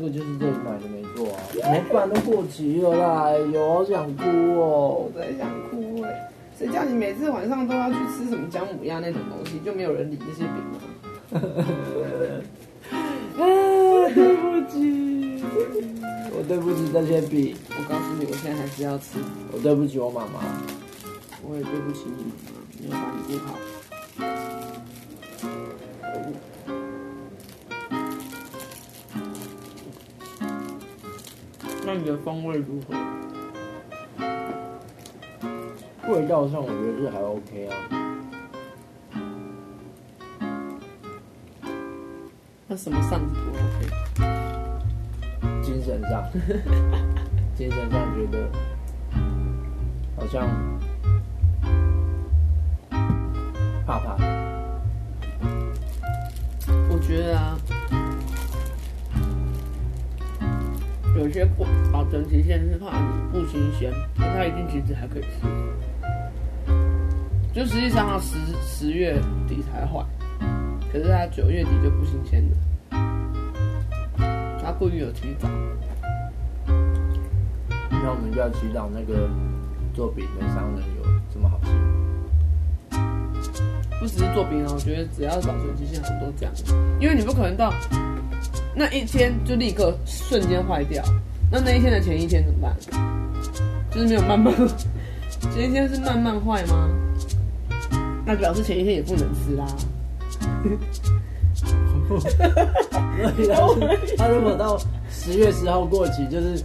这个就是这里买的没错啊，怎么办都过期了啦，哎呦，好想哭哦我。在想哭哎、谁叫你每次晚上都要去吃什么姜母鸭那种东西，就没有人理那些饼吗？啊，对不起，我对不起这些笔，我告诉你，我现在还是要吃。我对不起我妈妈。我也对不起你妈妈，没有把你顾好。那你的风味如何？味道上我觉得是还 OK 啊，那什么上不 OK？精神上，精神上觉得好像怕怕。我觉得啊，有些不保存期限是怕你不新鲜，但它一定其实还可以吃。就实际上它十十月底才坏，可是它九月底就不新鲜了。它故意有提早。那我们就要祈祷那个做饼的商人有这么好心。不只是做饼啊，我觉得只要保存期限，很多这样，因为你不可能到那一天就立刻瞬间坏掉，那那一天的前一天怎么办？就是没有慢慢，前一天是慢慢坏吗？那表示前一天也不能吃啦。他如果到十月十号过期，就是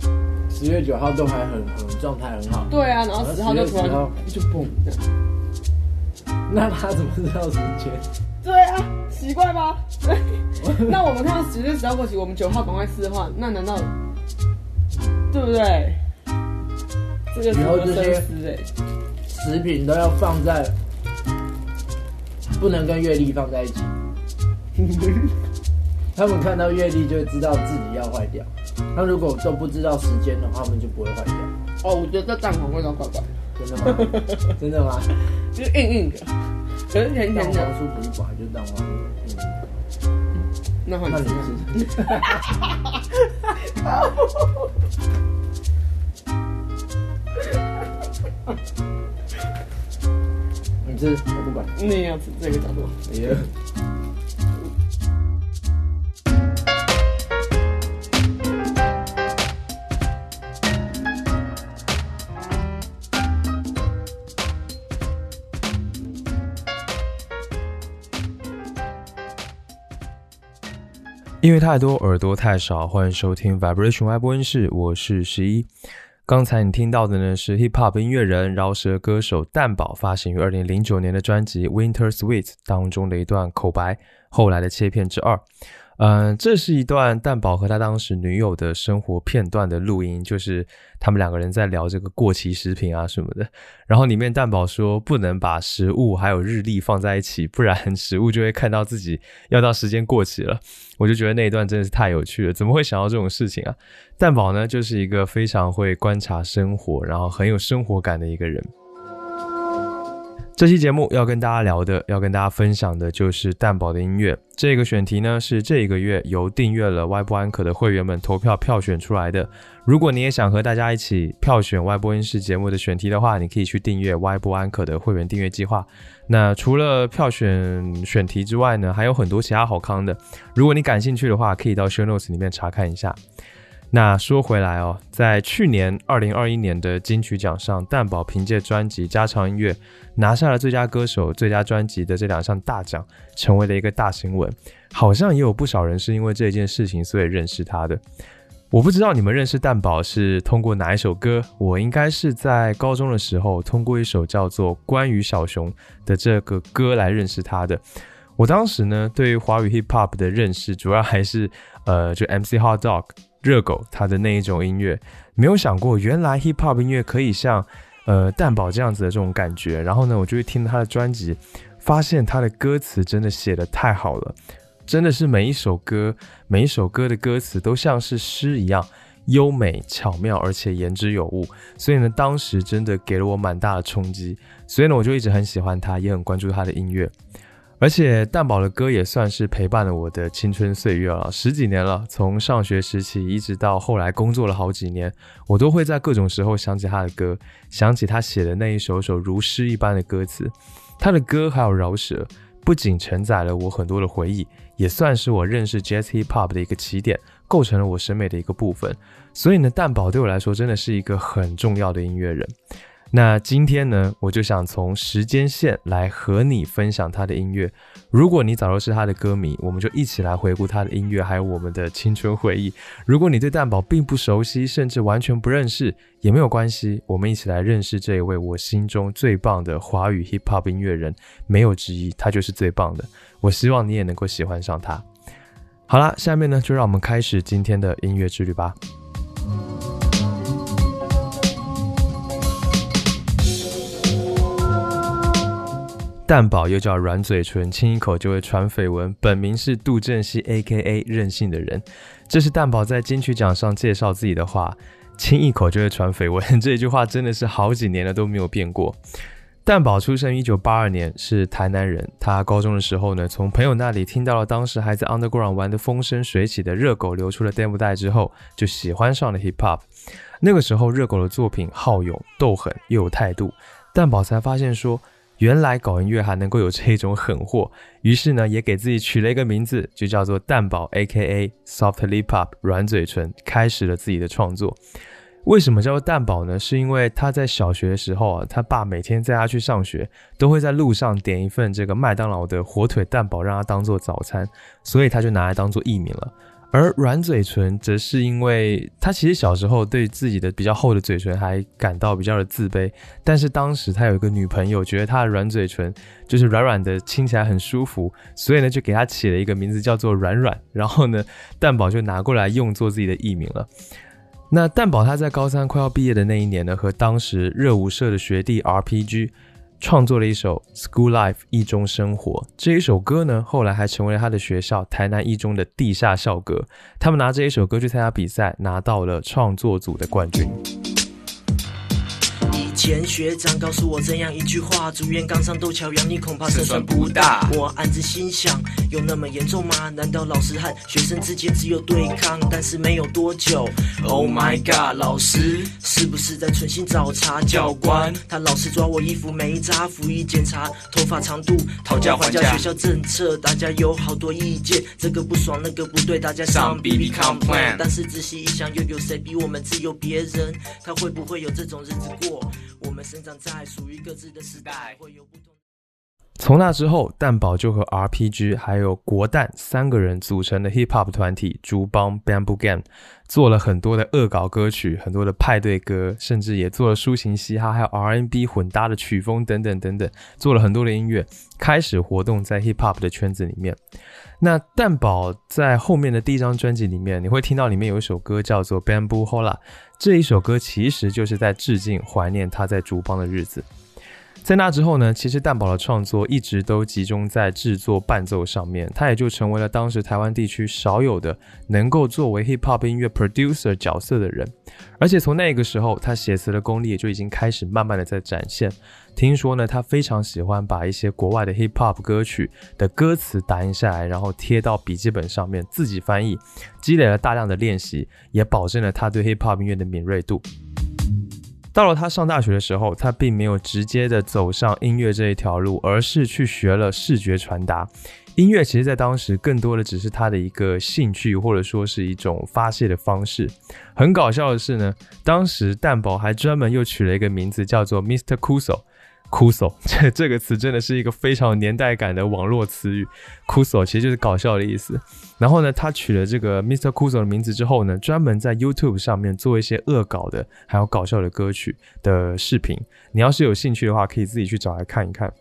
十月九号都还很很状态很好，对啊，然后十号就突然10号就嘣这样。那他怎么知道时间？对啊，奇怪吧？对。那我们看到十月十号过期，我们九号赶快吃的话，那难道对不对？这个以后这些。食品都要放在，不能跟月历放在一起。他们看到月历就知道自己要坏掉，他如果都不知道时间的话，他们就不会坏掉。哦，我觉得这蛋黄味道怪怪的，真的吗？真的吗？就是硬硬的，可是甜蛋甜的。黄酥不是本来就是蛋黄酥？嗯，那换那你你吃。吃，你吃，我不管。你也要吃这个角度。哎呀，音乐太多，耳朵太少，欢迎收听 Vibration 外播音室，我是十一。刚才你听到的呢是 Hip Hop 音乐人饶舌歌手蛋宝发行于二零零九年的专辑《Winter Sweet》当中的一段口白，后来的切片之二。嗯、这是一段蛋宝和他当时女友的生活片段的录音，就是他们两个人在聊这个过期食品啊什么的。然后里面蛋宝说不能把食物还有日历放在一起，不然食物就会看到自己要到时间过期了。我就觉得那一段真的是太有趣了，怎么会想到这种事情啊？蛋宝呢，就是一个非常会观察生活，然后很有生活感的一个人。这期节目要跟大家聊的，要跟大家分享的就是蛋宝的音乐。这个选题呢是这一个月由订阅了 Y 播安可的会员们投票票选出来的。如果你也想和大家一起票选 Y 播音视节目的选题的话，你可以去订阅 Y 播安可的会员订阅计划。那除了票选选题之外呢，还有很多其他好康的。如果你感兴趣的话，可以到 show notes 里面查看一下。那说回来哦，在去年二零二一年的金曲奖上，蛋宝凭借专辑《家常音乐》拿下了最佳歌手、最佳专辑的这两项大奖，成为了一个大新闻。好像也有不少人是因为这件事情所以认识他的。我不知道你们认识蛋宝是通过哪一首歌，我应该是在高中的时候通过一首叫做《关于小熊》的这个歌来认识他的。我当时呢，对于华语 hip hop 的认识，主要还是呃，就 MC Hot Dog 热狗他的那一种音乐，没有想过原来 hip hop 音乐可以像呃蛋堡这样子的这种感觉。然后呢，我就会听他的专辑，发现他的歌词真的写的太好了，真的是每一首歌每一首歌的歌词都像是诗一样优美巧妙，而且言之有物。所以呢，当时真的给了我蛮大的冲击。所以呢，我就一直很喜欢他，也很关注他的音乐。而且蛋宝的歌也算是陪伴了我的青春岁月了，十几年了，从上学时期一直到后来工作了好几年，我都会在各种时候想起他的歌，想起他写的那一首首如诗一般的歌词。他的歌还有饶舌，不仅承载了我很多的回忆，也算是我认识 Jazz Hip Hop 的一个起点，构成了我审美的一个部分。所以呢，蛋堡对我来说真的是一个很重要的音乐人。那今天呢，我就想从时间线来和你分享他的音乐。如果你早就，是他的歌迷，我们就一起来回顾他的音乐，还有我们的青春回忆。如果你对蛋堡并不熟悉，甚至完全不认识，也没有关系，我们一起来认识这一位我心中最棒的华语 hip hop 音乐人，没有之一，他就是最棒的。我希望你也能够喜欢上他。好了，下面呢，就让我们开始今天的音乐之旅吧。蛋堡又叫软嘴唇，亲一口就会传绯闻。本名是杜振熙 （A.K.A. 任性的人）。这是蛋堡在金曲奖上介绍自己的话：“亲一口就会传绯闻。”这句话真的是好几年了都没有变过。蛋堡出生于一九八二年，是台南人。他高中的时候呢，从朋友那里听到了当时还在 Underground 玩的风生水起的热狗流出了 demo 带之后，就喜欢上了 Hip Hop。那个时候，热狗的作品好勇斗狠又有态度，蛋堡才发现说。原来搞音乐还能够有这种狠货，于是呢，也给自己取了一个名字，就叫做蛋堡 （A.K.A. Soft Lip Up，软嘴唇，开始了自己的创作。为什么叫做蛋堡呢？是因为他在小学的时候啊，他爸每天载他去上学，都会在路上点一份这个麦当劳的火腿蛋堡，让他当做早餐，所以他就拿来当做艺名了。而软嘴唇则是因为他其实小时候对自己的比较厚的嘴唇还感到比较的自卑，但是当时他有一个女朋友，觉得他的软嘴唇就是软软的，亲起来很舒服，所以呢就给他起了一个名字叫做软软，然后呢蛋宝就拿过来用作自己的艺名了。那蛋宝他在高三快要毕业的那一年呢，和当时热舞社的学弟 RPG。创作了一首《School Life》一中生活这一首歌呢，后来还成为了他的学校台南一中的地下校歌。他们拿这一首歌去参加比赛，拿到了创作组的冠军。前学长告诉我这样一句话：竹院刚上斗桥梁，你恐怕胜算不大。我暗自心想，有那么严重吗？难道老师和学生之间只有对抗？但是没有多久，Oh my god，老师是不是在存心找茬？教官他老是抓我衣服没扎，服役检查头发长度，讨价还价。学校政策大家有好多意见，这个不爽那个不对，大家上 B B complain。但是仔细一想，又有谁比我们自由？别人他会不会有这种日子过？我们生长在属于各自的时代，会有不同。从那之后，蛋宝就和 RPG 还有国蛋三个人组成的 hip hop 团体竹帮 Bamboo Gang，做了很多的恶搞歌曲，很多的派对歌，甚至也做了抒情嘻哈，还有 R&B 混搭的曲风等等等等，做了很多的音乐，开始活动在 hip hop 的圈子里面。那蛋宝在后面的第一张专辑里面，你会听到里面有一首歌叫做 Bamboo Hola，这一首歌其实就是在致敬、怀念他在竹帮的日子。在那之后呢，其实蛋堡的创作一直都集中在制作伴奏上面，他也就成为了当时台湾地区少有的能够作为 hip hop 音乐 producer 角色的人。而且从那个时候，他写词的功力也就已经开始慢慢的在展现。听说呢，他非常喜欢把一些国外的 hip hop 歌曲的歌词打印下来，然后贴到笔记本上面自己翻译，积累了大量的练习，也保证了他对 hip hop 音乐的敏锐度。到了他上大学的时候，他并没有直接的走上音乐这一条路，而是去学了视觉传达。音乐其实，在当时更多的只是他的一个兴趣，或者说是一种发泄的方式。很搞笑的是呢，当时蛋宝还专门又取了一个名字，叫做 Mr. Kuso。Kuso，这这个词真的是一个非常有年代感的网络词语，Kuso 其实就是搞笑的意思。然后呢，他取了这个 Mr. Kuso 的名字之后呢，专门在 YouTube 上面做一些恶搞的，还有搞笑的歌曲的视频。你要是有兴趣的话，可以自己去找来看一看。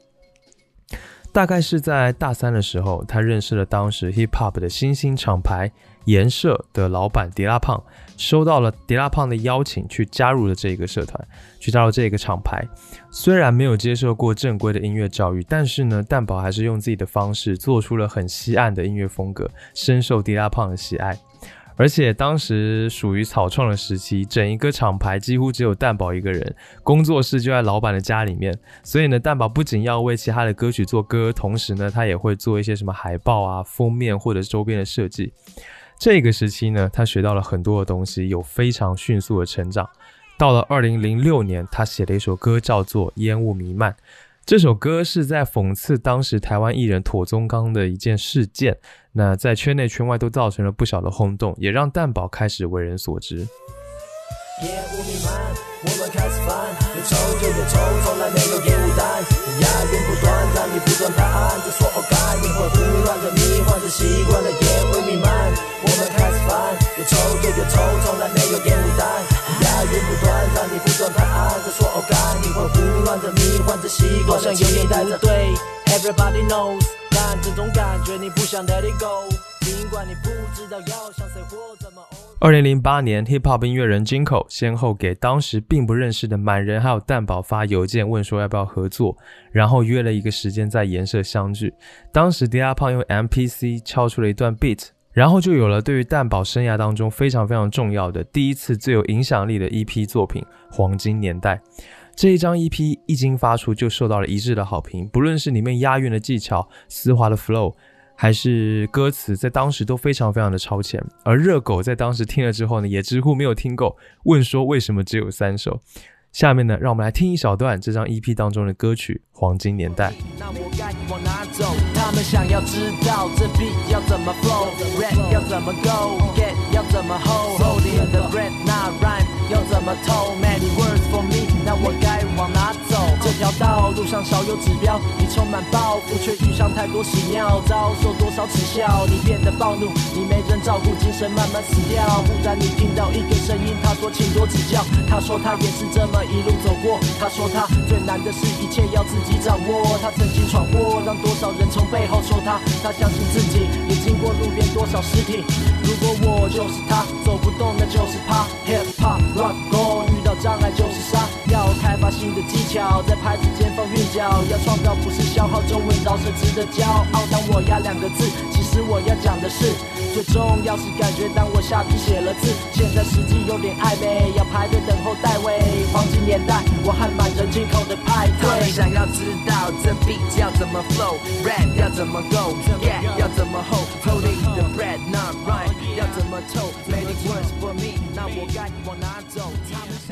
大概是在大三的时候，他认识了当时 hip hop 的新兴厂牌颜社的老板迪拉胖，收到了迪拉胖的邀请，去加入了这个社团，去加入这个厂牌。虽然没有接受过正规的音乐教育，但是呢，蛋宝还是用自己的方式做出了很西岸的音乐风格，深受迪拉胖的喜爱。而且当时属于草创的时期，整一个厂牌几乎只有蛋宝一个人，工作室就在老板的家里面。所以呢，蛋宝不仅要为其他的歌曲做歌，同时呢，他也会做一些什么海报啊、封面或者周边的设计。这个时期呢，他学到了很多的东西，有非常迅速的成长。到了二零零六年，他写了一首歌，叫做《烟雾弥漫》。这首歌是在讽刺当时台湾艺人妥宗刚的一件事件，那在圈内圈外都造成了不小的轰动，也让蛋宝开始为人所知。习惯了烟雾弥漫，我们开始翻，有抽就有抽，从来没有烟雾弹。押韵不断，让你不断拍案，这所有概念会胡乱的迷幻着习惯，好像有点带着对，Everybody knows，但这种感觉你不想 Let it go，尽管你不知道要向谁或怎么。二零零八年，hip hop 音乐人 Jinko 先后给当时并不认识的满人还有蛋宝发邮件，问说要不要合作，然后约了一个时间在颜社相聚。当时迪亚胖用 MPC 敲出了一段 beat，然后就有了对于蛋宝生涯当中非常非常重要的第一次最有影响力的 EP 作品《黄金年代》。这一张 EP 一经发出就受到了一致的好评，不论是里面押韵的技巧、丝滑的 flow。还是歌词在当时都非常非常的超前，而热狗在当时听了之后呢，也直呼没有听够，问说为什么只有三首。下面呢，让我们来听一小段这张 EP 当中的歌曲《黄金年代》。那我该往哪走？他们想要知道这 beat 要怎么 flow，rap 要怎么 go，get 要怎么 hold，holding the breath，那 rhyme 要怎么透？Many words for me，我该往哪走？这条道路上少有指标，你充满抱负，却遇上太多屎尿，遭受多少耻笑？你变得暴怒，你没人照顾，精神慢慢死掉。忽然你听到一个声音，他说请多指教。他说他也是这么一路走过。他说他最难的是一切要自己掌握。他曾经闯祸，让多少人从背后说他。他相信自己，也经过路边多少尸体。如果我就是他，走不动那就是怕。Hip hop rock go，障碍就是杀。要开发新的技巧，在拍子间放韵脚。要创造不是消耗，中文饶舌值得骄傲。当我压两个字，其实我要讲的是，最重要是感觉。当我下笔写了字，现在时机有点暧昧，要排队等候代位。黄金年代，我还满人进口的派对。想要知道这 beat 要怎么 flow，rap 要怎么 go，get 要怎么 hold，holding the breath not rhyme 要怎么透，many words for me，那我该往哪？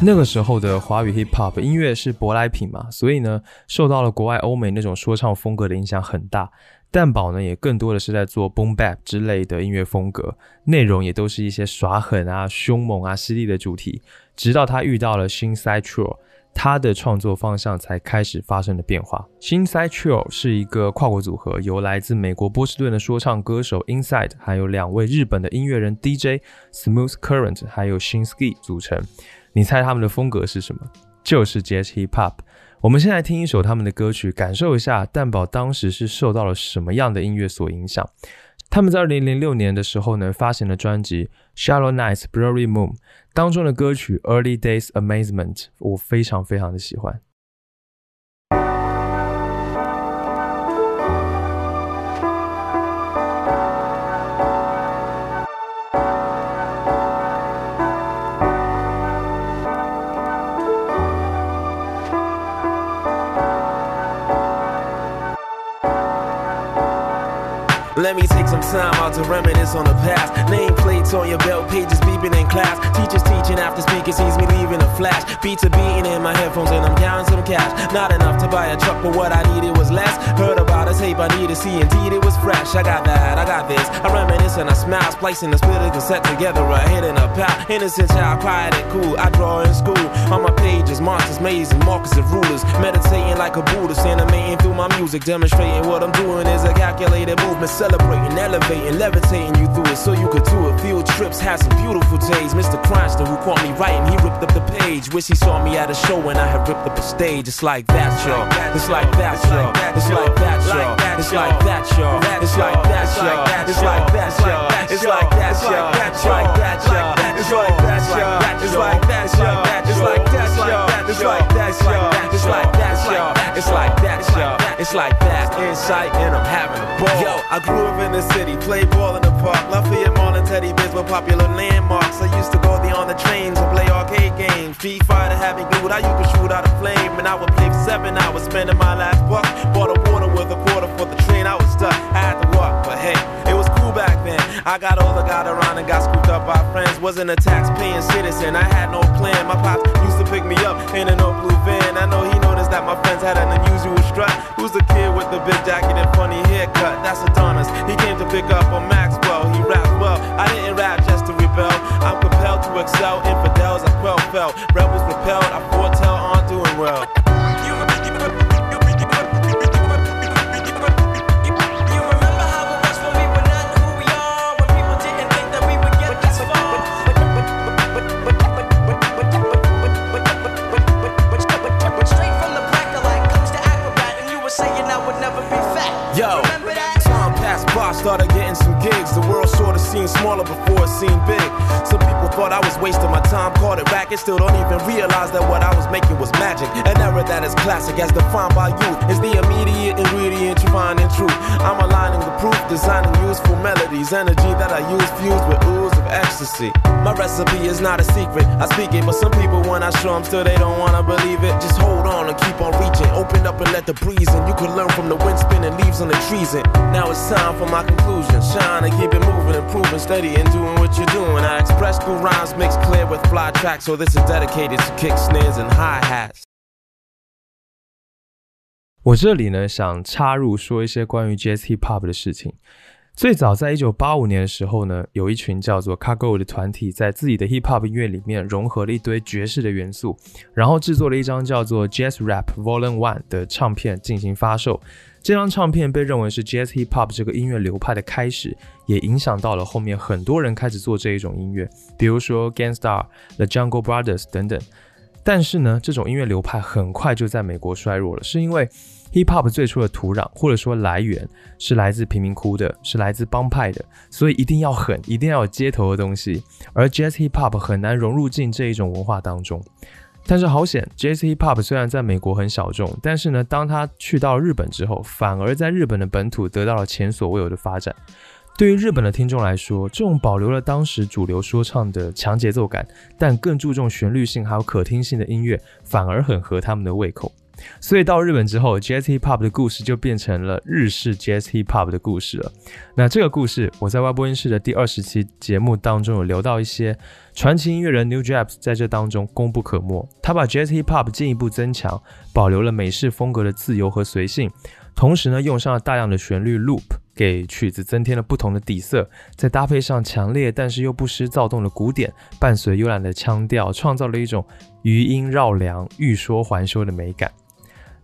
那个时候的华语 hip hop 音乐是舶来品嘛，所以呢，受到了国外欧美那种说唱风格的影响很大。蛋宝呢，也更多的是在做 boom bap 之类的音乐风格，内容也都是一些耍狠啊、凶猛啊、犀利的主题。直到他遇到了 Shinside Trio，他的创作方向才开始发生了变化。Shinside Trio 是一个跨国组合，由来自美国波士顿的说唱歌手 Inside，还有两位日本的音乐人 DJ Smooth Current，还有 Shinsky 组成。你猜他们的风格是什么？就是 Jazz Hip Hop。我们先来听一首他们的歌曲，感受一下蛋宝当时是受到了什么样的音乐所影响。他们在二零零六年的时候呢，发行了专辑《Shallow Nights Blurry Moon》当中的歌曲《Early Days Amazement》，我非常非常的喜欢。Let me take some time out to reminisce on the past. Nameplates on your belt, pages beeping in class. Teachers teaching after speaker sees me leaving a flash. Beats are beating in my headphones and I'm counting some cash. Not enough to buy a truck, but what I needed was less. Heard about a tape I need to see, indeed it was fresh. I got that, I got this. I reminisce and I smile, splicing the split and set together a hit and a pal. Innocent child, quiet and cool. I draw in school. On my pages, monsters, mazes, markers and rulers. Meditating like a Buddhist, animating through my music. Demonstrating what I'm doing is a calculated movement. Celebrating, elevating, levitating you through it so you could do it. Field trips, had some beautiful days. Mr. Cranston, who caught me writing, he ripped up the page. Wish he saw me at a show when I had ripped up the stage. It's like that, y'all. It's like that, y'all. It's like that, y'all. It's like that, y'all. It's like that, y'all. It's like that, y'all. It's like that, y'all. It's like that, y'all. It's like that, y'all. It's like that, y'all. It's like that, y'all. It's like that, y'all. It's like that, y'all. It's like that, y'all. It's like that. Insight and I'm having a ball. Yo, I grew up in the city, played ball in the park. Lafayette Mall and Teddy Bears were popular landmarks. I used to go there on the trains and play arcade games. Street Fighter had me glued. I used shoot out a flame, and I would play seven hours, spending my last buck. Bought a water with a quarter for the train. I was stuck. I had to walk, but hey, I got older, got around, and got scooped up by friends. Wasn't a tax-paying citizen. I had no plan. My pops used to pick me up in an old blue van. I know he noticed that my friends had an unusual strut. Who's the kid with the big jacket and funny haircut? That's Adonis. He came to pick up on Maxwell. He rapped well. I didn't rap just to rebel. I'm compelled to excel. Infidels, I quell fell. Rebels repelled. I foretell on doing well. The world sort of seemed smaller before it seemed big. People thought I was wasting my time, caught it racket. Still don't even realize that what I was making was magic. An era that is classic, as defined by youth, is the immediate ingredient you find in truth. I'm aligning the proof, designing useful melodies, energy that I use fused with ooze of ecstasy. My recipe is not a secret, I speak it, but some people when I show them still they don't wanna believe it. Just hold on and keep on reaching, open up and let the breeze in. You can learn from the wind spinning leaves on the trees. And now it's time for my conclusion. Shine and keep it moving, improving, steady and doing what you're doing. I express through rhymes mixed clear with fly tracks, so this is dedicated to kick snares and hi hats. 我这里呢想插入说一些关于 Jazz Hip Hop 的事情。最早在一九八五年的时候呢，有一群叫做 Cargo 的团体，在自己的 Hip Hop 音乐里面融合了一堆爵士的元素，然后制作了一张叫做 Jazz Rap Volume One 的唱片进行发售。这张唱片被认为是 Jazz Hip Hop 这个音乐流派的开始，也影响到了后面很多人开始做这一种音乐，比如说 Gangsta、The Jungle Brothers 等等。但是呢，这种音乐流派很快就在美国衰弱了，是因为 Hip Hop 最初的土壤或者说来源是来自贫民窟的，是来自帮派的，所以一定要狠，一定要有街头的东西。而 Jazz Hip Hop 很难融入进这一种文化当中。但是好险，J.C.Pop 虽然在美国很小众，但是呢，当他去到日本之后，反而在日本的本土得到了前所未有的发展。对于日本的听众来说，这种保留了当时主流说唱的强节奏感，但更注重旋律性还有可听性的音乐，反而很合他们的胃口。所以到日本之后，Jazz Hip Hop 的故事就变成了日式 Jazz Hip Hop 的故事了。那这个故事，我在外播音室的第二十期节目当中有聊到一些传奇音乐人 New Jabs 在这当中功不可没。他把 Jazz Hip Hop 进一步增强，保留了美式风格的自由和随性，同时呢，用上了大量的旋律 loop，给曲子增添了不同的底色，再搭配上强烈但是又不失躁动的鼓点，伴随悠懒的腔调，创造了一种余音绕梁、欲说还休的美感。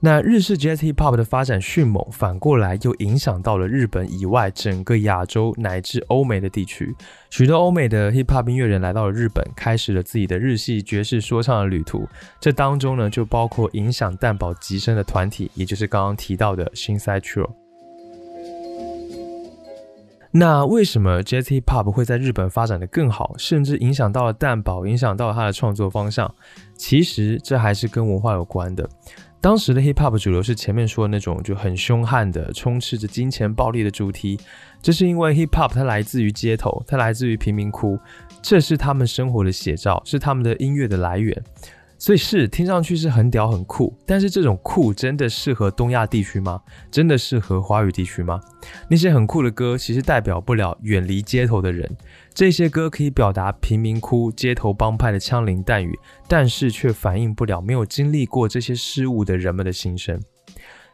那日式 Jazz Hip Hop 的发展迅猛，反过来又影响到了日本以外整个亚洲乃至欧美的地区。许多欧美的 Hip Hop 音乐人来到了日本，开始了自己的日系爵士说唱的旅途。这当中呢，就包括影响蛋堡极深的团体，也就是刚刚提到的 Shinsai Trio。那为什么 Jazz Hip Hop 会在日本发展的更好，甚至影响到了蛋堡，影响到了他的创作方向？其实这还是跟文化有关的。当时的 hip hop 主流是前面说的那种就很凶悍的、充斥着金钱暴力的主题，这是因为 hip hop 它来自于街头，它来自于贫民窟，这是他们生活的写照，是他们的音乐的来源。所以是听上去是很屌很酷，但是这种酷真的适合东亚地区吗？真的适合华语地区吗？那些很酷的歌其实代表不了远离街头的人，这些歌可以表达贫民窟街头帮派的枪林弹雨，但是却反映不了没有经历过这些事物的人们的心声。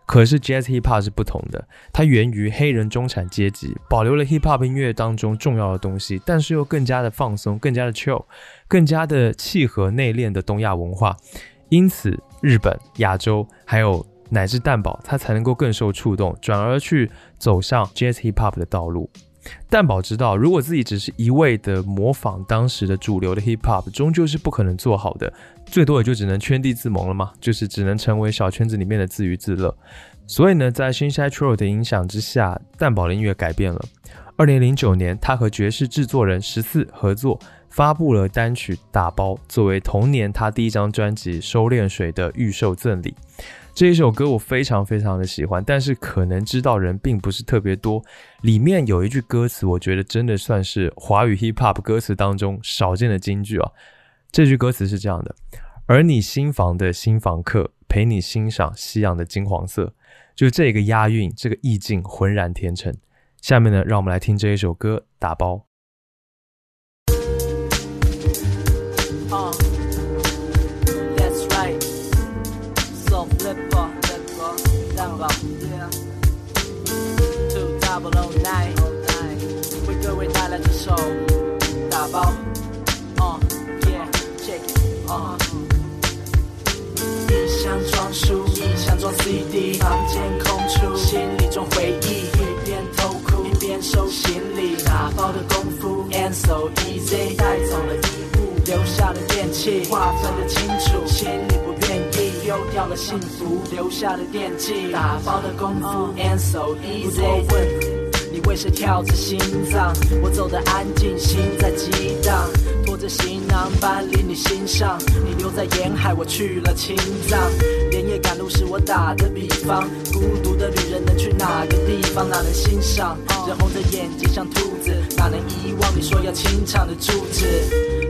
可是 Jazz Hip Hop 是不同的，它源于黑人中产阶级，保留了 Hip Hop 音乐当中重要的东西，但是又更加的放松，更加的 chill，更加的契合内敛的东亚文化。因此，日本、亚洲还有乃至蛋堡，它才能够更受触动，转而去走上 Jazz Hip Hop 的道路。蛋宝知道，如果自己只是一味的模仿当时的主流的 hip hop，终究是不可能做好的，最多也就只能圈地自萌了嘛，就是只能成为小圈子里面的自娱自乐。所以呢，在新 s h i t r o 的影响之下，蛋宝的音乐改变了。二零零九年，他和爵士制作人十四合作，发布了单曲《打包》，作为同年他第一张专辑《收敛水》的预售赠礼。这一首歌我非常非常的喜欢，但是可能知道人并不是特别多。里面有一句歌词，我觉得真的算是华语 hip hop 歌词当中少见的金句啊。这句歌词是这样的：而你新房的新房客陪你欣赏夕阳的金黄色，就这个押韵，这个意境浑然天成。下面呢，让我们来听这一首歌《打包》。So easy，带走了衣物，留下了电器，划分的清楚，心里不愿意丢掉了幸福，留下了惦记，打包的功夫 and so easy，不多问。你为谁跳着心脏？我走得安静，心在激荡，拖着行囊搬离你心上。你留在沿海，我去了青藏。连夜赶路是我打的比方，孤独的旅人能去哪个地方？哪能欣赏？人红着眼睛像兔子，哪能遗忘你说要清场的住址？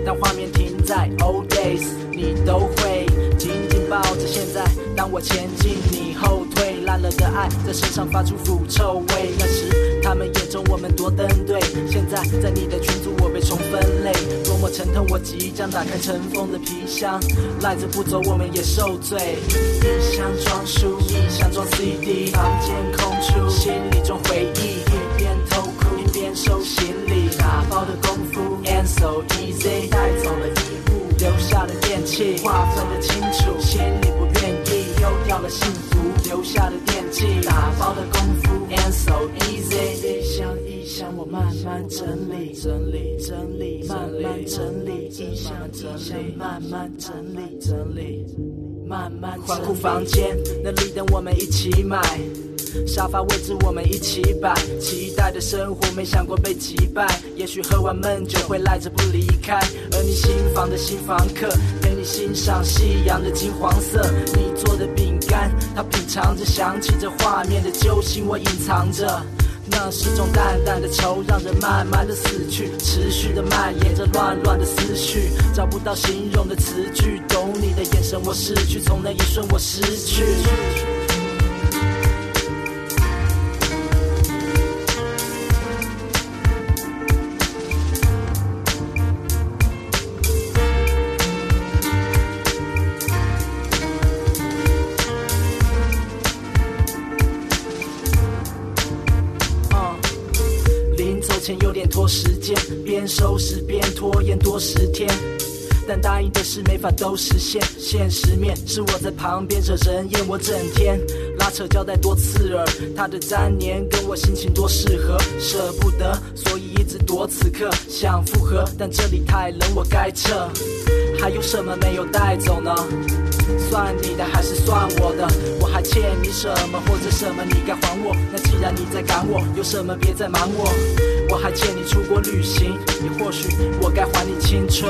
当画面停在 old days，你都会紧紧抱着现在。当我前进，你后退，烂了的爱在身上发出腐臭味。那时。他们眼中我们多登对，现在在你的群组我被重分类，多么沉痛！我即将打开尘封的皮箱，赖着不走我们也受罪。一箱装书，一箱装 CD，房间空出，心里装回忆，一边偷哭一边收行李，打包的功夫 and so easy，带走了衣物，留下了电器，划分的清楚，心里到了幸福，留下的惦记，打包的功夫。And so easy，一箱一箱我慢慢整理，整理整理，慢慢整理，一箱一箱慢慢整理，整理，慢慢。宽酷房间，那里等我们一起买，沙发位置我们一起摆，期待的生活没想过被击败，也许喝完闷酒会赖着不离开，而你新房的新房客陪你欣赏夕阳的金黄色，你做的饼干。他品尝着，想起这画面的揪心，我隐藏着，那是种淡淡的愁，让人慢慢的死去，持续的蔓延着乱乱的思绪，找不到形容的词句，懂你的眼神我失去，从那一瞬我失去。时间边收拾边拖延多十天，但答应的事没法都实现。现实面是我在旁边惹人厌，我整天拉扯交代多刺耳。他的粘黏跟我心情多适合，舍不得，所以一直躲此刻。想复合，但这里太冷，我该撤。还有什么没有带走呢？算你的还是算我的？我还欠你什么，或者什么你该还我？那既然你在赶我，有什么别再瞒我？我还欠你出国旅行，你或许我该还你青春。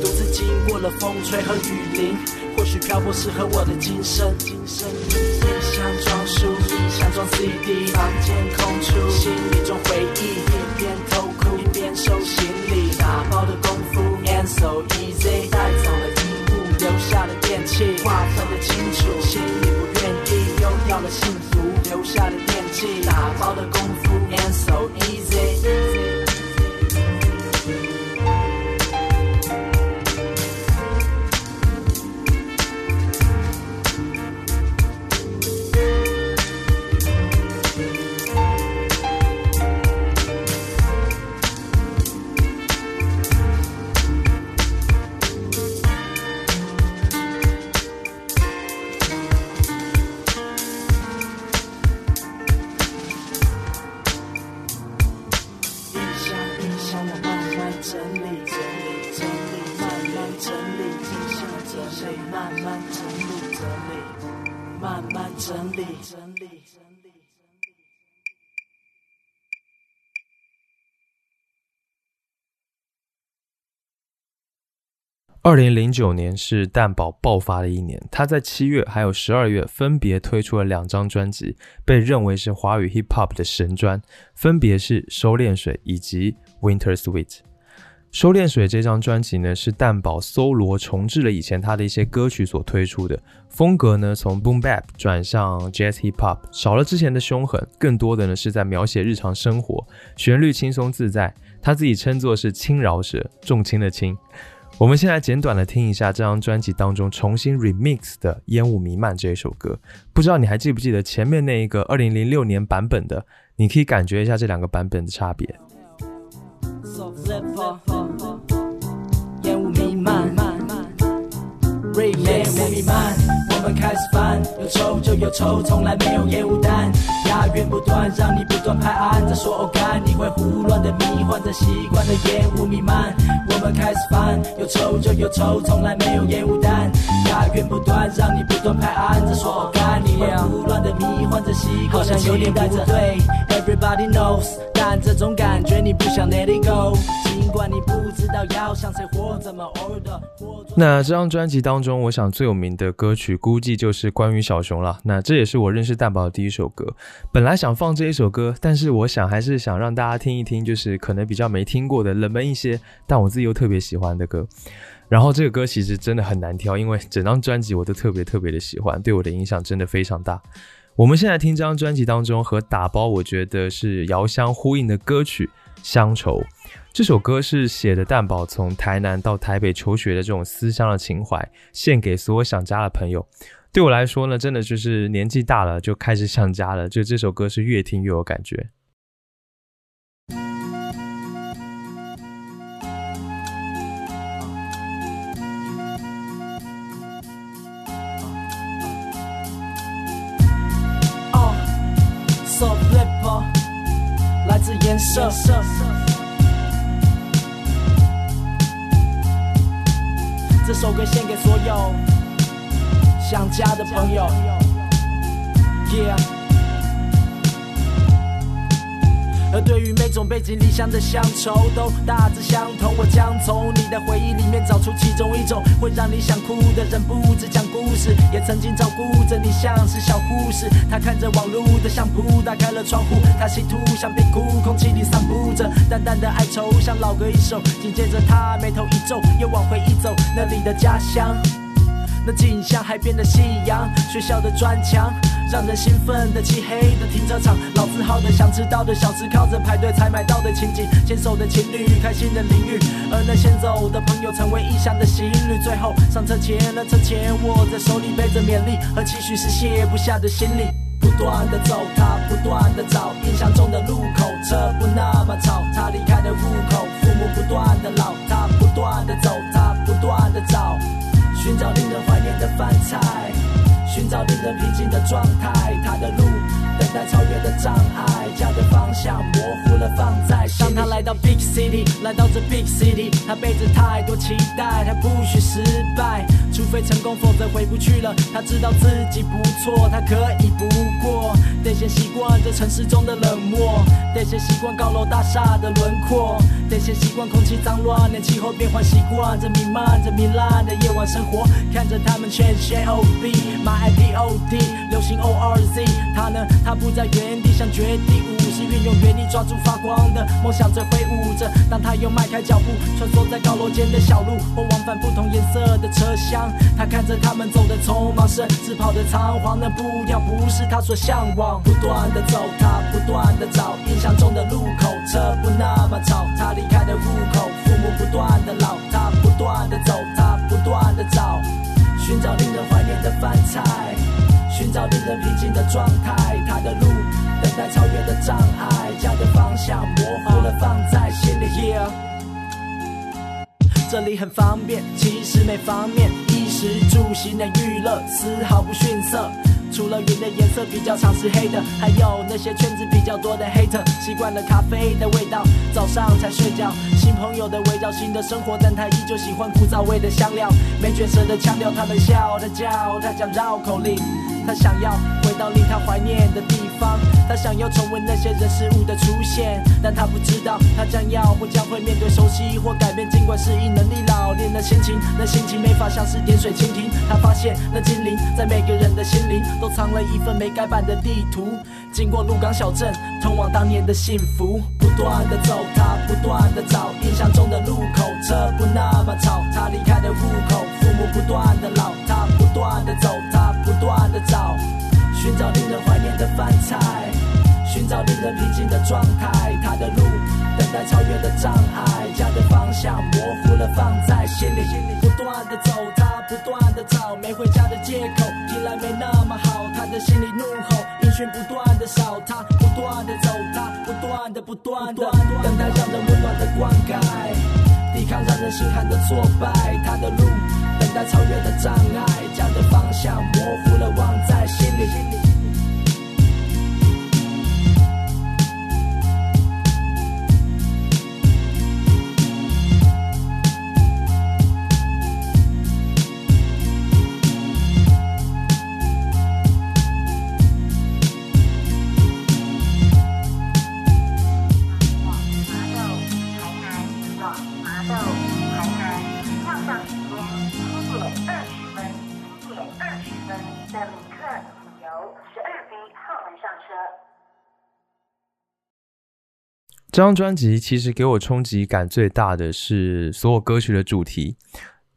独自经过了风吹和雨淋，或许漂泊适合我的今生。今生一箱装书，一箱装 CD，房间空出，心里装回忆，一边偷哭一边收行李，打包的功夫 and so easy，带走了衣物，留下了电器，划分的清楚，心里不愿意丢掉了幸福，留下了打包的功夫 and so easy。二零零九年是蛋堡爆发的一年，他在七月还有十二月分别推出了两张专辑，被认为是华语 hip hop 的神专，分别是《收敛水》以及《Winter Sweet》。《收敛水》这张专辑呢，是蛋堡搜罗重置了以前他的一些歌曲所推出的，风格呢从 boom bap 转向 jazz hip hop，少了之前的凶狠，更多的呢是在描写日常生活，旋律轻松自在，他自己称作是轻饶舌，重轻的轻。我们先来简短的听一下这张专辑当中重新 remix 的《烟雾弥漫》这一首歌，不知道你还记不记得前面那一个二零零六年版本的？你可以感觉一下这两个版本的差别。烟雾弥漫烟雾弥漫，们开始烦，有抽就有抽，从来没有烟雾弹。押韵不断，让你不断拍案，再说偶干，你会胡乱的迷幻着习惯的烟雾弥漫。我们开始烦，有抽就有抽，从来没有烟雾弹。押韵不断，让你不断拍案，再说偶干，你会胡乱的迷幻着习惯的有点不对。Everybody knows，但这种感觉你不想 let it go，你不知道要向谁或怎么 order。那这张专辑当中，我想最有名的歌曲估计就是关于小熊了。那这也是我认识蛋宝的第一首歌。本来想放这一首歌，但是我想还是想让大家听一听，就是可能比较没听过的冷门一些，但我自己又特别喜欢的歌。然后这个歌其实真的很难挑，因为整张专辑我都特别特别的喜欢，对我的影响真的非常大。我们现在听这张专辑当中和打包，我觉得是遥相呼应的歌曲《乡愁》。这首歌是写的蛋宝从台南到台北求学的这种思乡的情怀，献给所有想家的朋友。对我来说呢，真的就是年纪大了就开始想家了。就这首歌是越听越有感觉。哦，Soft Flipper，来自颜色。这首歌献给所有想家的朋友，Yeah。而对于每种背井离乡的乡愁，都大致相同。我将从你的回忆里面找出其中一种，会让你想哭的人不止讲故事，也曾经照顾着你，像是小护士。他看着网路的相簿，打开了窗户，他企图想闭哭，空气里散布着淡淡的哀愁，像老歌一首。紧接着他眉头一皱，又往回一走，那里的家乡。那景象，海边的夕阳，学校的砖墙，让人兴奋的漆黑的停车场，老字号的想知道的小吃，靠着排队才买到的情景，牵手的情侣，开心的淋浴，而那先走的朋友成为异乡的行旅，最后上车前，那车前握在手里背着勉励和期许是卸不下的行李，不断的走，他不断的找，印象中的路口，车不那么吵，他离开的路口，父母不断的老，他不断的走，他不断的找。寻找令人怀念的饭菜，寻找令人平静的状态。他的路，等待超越的障碍，家的方向模糊了，放在当他来到 big city，来到这 big city，他背着太多期待，他不许失败，除非成功，否则回不去了。他知道自己不错，他可以不过，得先习惯这城市中的冷漠，得先习惯高楼大厦的轮廓，得先习惯空气脏乱，连气候变换，习惯这弥漫着糜烂的夜晚生活。看着他们全写 O B My I D O D 流行 O R Z，他呢？他不在原地，像绝地武士，运用原力抓住发光的梦想着挥舞着。当他又迈开脚步，穿梭在高楼间的小路，或往返不同颜色的车厢。他看着他们走的匆忙，甚至跑的仓皇，那步调不是他所向往。不断的走，他不断的找，印象中的路口，车不那么吵。他离开的路口，父母不断的老，他不断的走，他不断的找，寻找令人怀念的饭菜，寻找令人平静的状态。他的路，等待超越的障碍，的方向模糊了，放在心里。Yeah，这里很方便，其实没方面，衣食住行的娱乐丝毫不逊色。除了云的颜色比较常是黑的，还有那些圈子比较多的 hater，习惯了咖啡的味道，早上才睡觉。新朋友的围绕新的生活，但他依旧喜欢枯燥味的香料。没角色的腔调，他们笑，他叫，他讲绕口令。他想要回到令他怀念的地方，他想要重温那些人事物的出现，但他不知道他将要或将会面对熟悉或改变。尽管适应能力老练的心情，那心情没法像是点水蜻蜓。他发现那精灵在每个人的心灵都藏了一份没改版的地图。经过鹿港小镇，通往当年的幸福。不断的走，他不断的找，印象中的路口，车不那么吵。他离开的户口，父母不断的老，他不断的走，他找，寻找令人怀念的饭菜，寻找令人平静的状态。他的路，等待超越的障碍，家的方向模糊了，放在心里。心里不断的走，他不断的找，没回家的借口，听来没那么好。他的心里怒吼，音讯不断的少，他不断的走，他不断的不断的等待让人温暖的灌溉，抵抗让人心寒的挫败。他的路，等待超越的障碍，像模糊了，忘在心里。这张专辑其实给我冲击感最大的是所有歌曲的主题。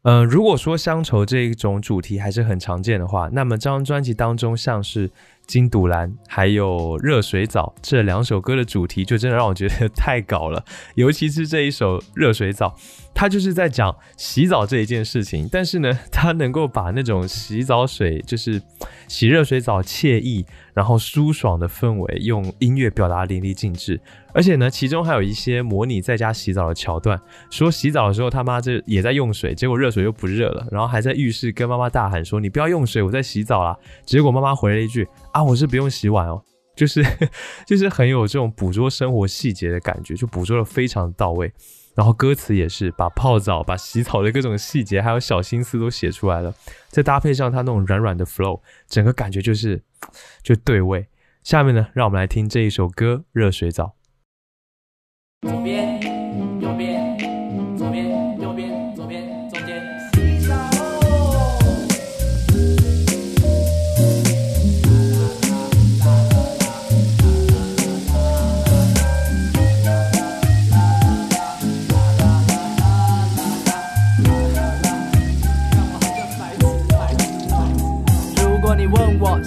呃，如果说乡愁这一种主题还是很常见的话，那么这张专辑当中像是《金堵蓝》还有《热水澡》这两首歌的主题，就真的让我觉得 太搞了。尤其是这一首《热水澡》，它就是在讲洗澡这一件事情，但是呢，它能够把那种洗澡水，就是洗热水澡惬意，然后舒爽的氛围，用音乐表达淋漓尽致。而且呢，其中还有一些模拟在家洗澡的桥段，说洗澡的时候他妈这也在用水，结果热水又不热了，然后还在浴室跟妈妈大喊说：“你不要用水，我在洗澡啦。”结果妈妈回了一句：“啊，我是不用洗碗哦。”就是就是很有这种捕捉生活细节的感觉，就捕捉的非常到位。然后歌词也是把泡澡、把洗澡的各种细节还有小心思都写出来了，再搭配上它那种软软的 flow，整个感觉就是就对味。下面呢，让我们来听这一首歌《热水澡》。左边，右边，左边，右边，左边，中间。洗澡。如果你问我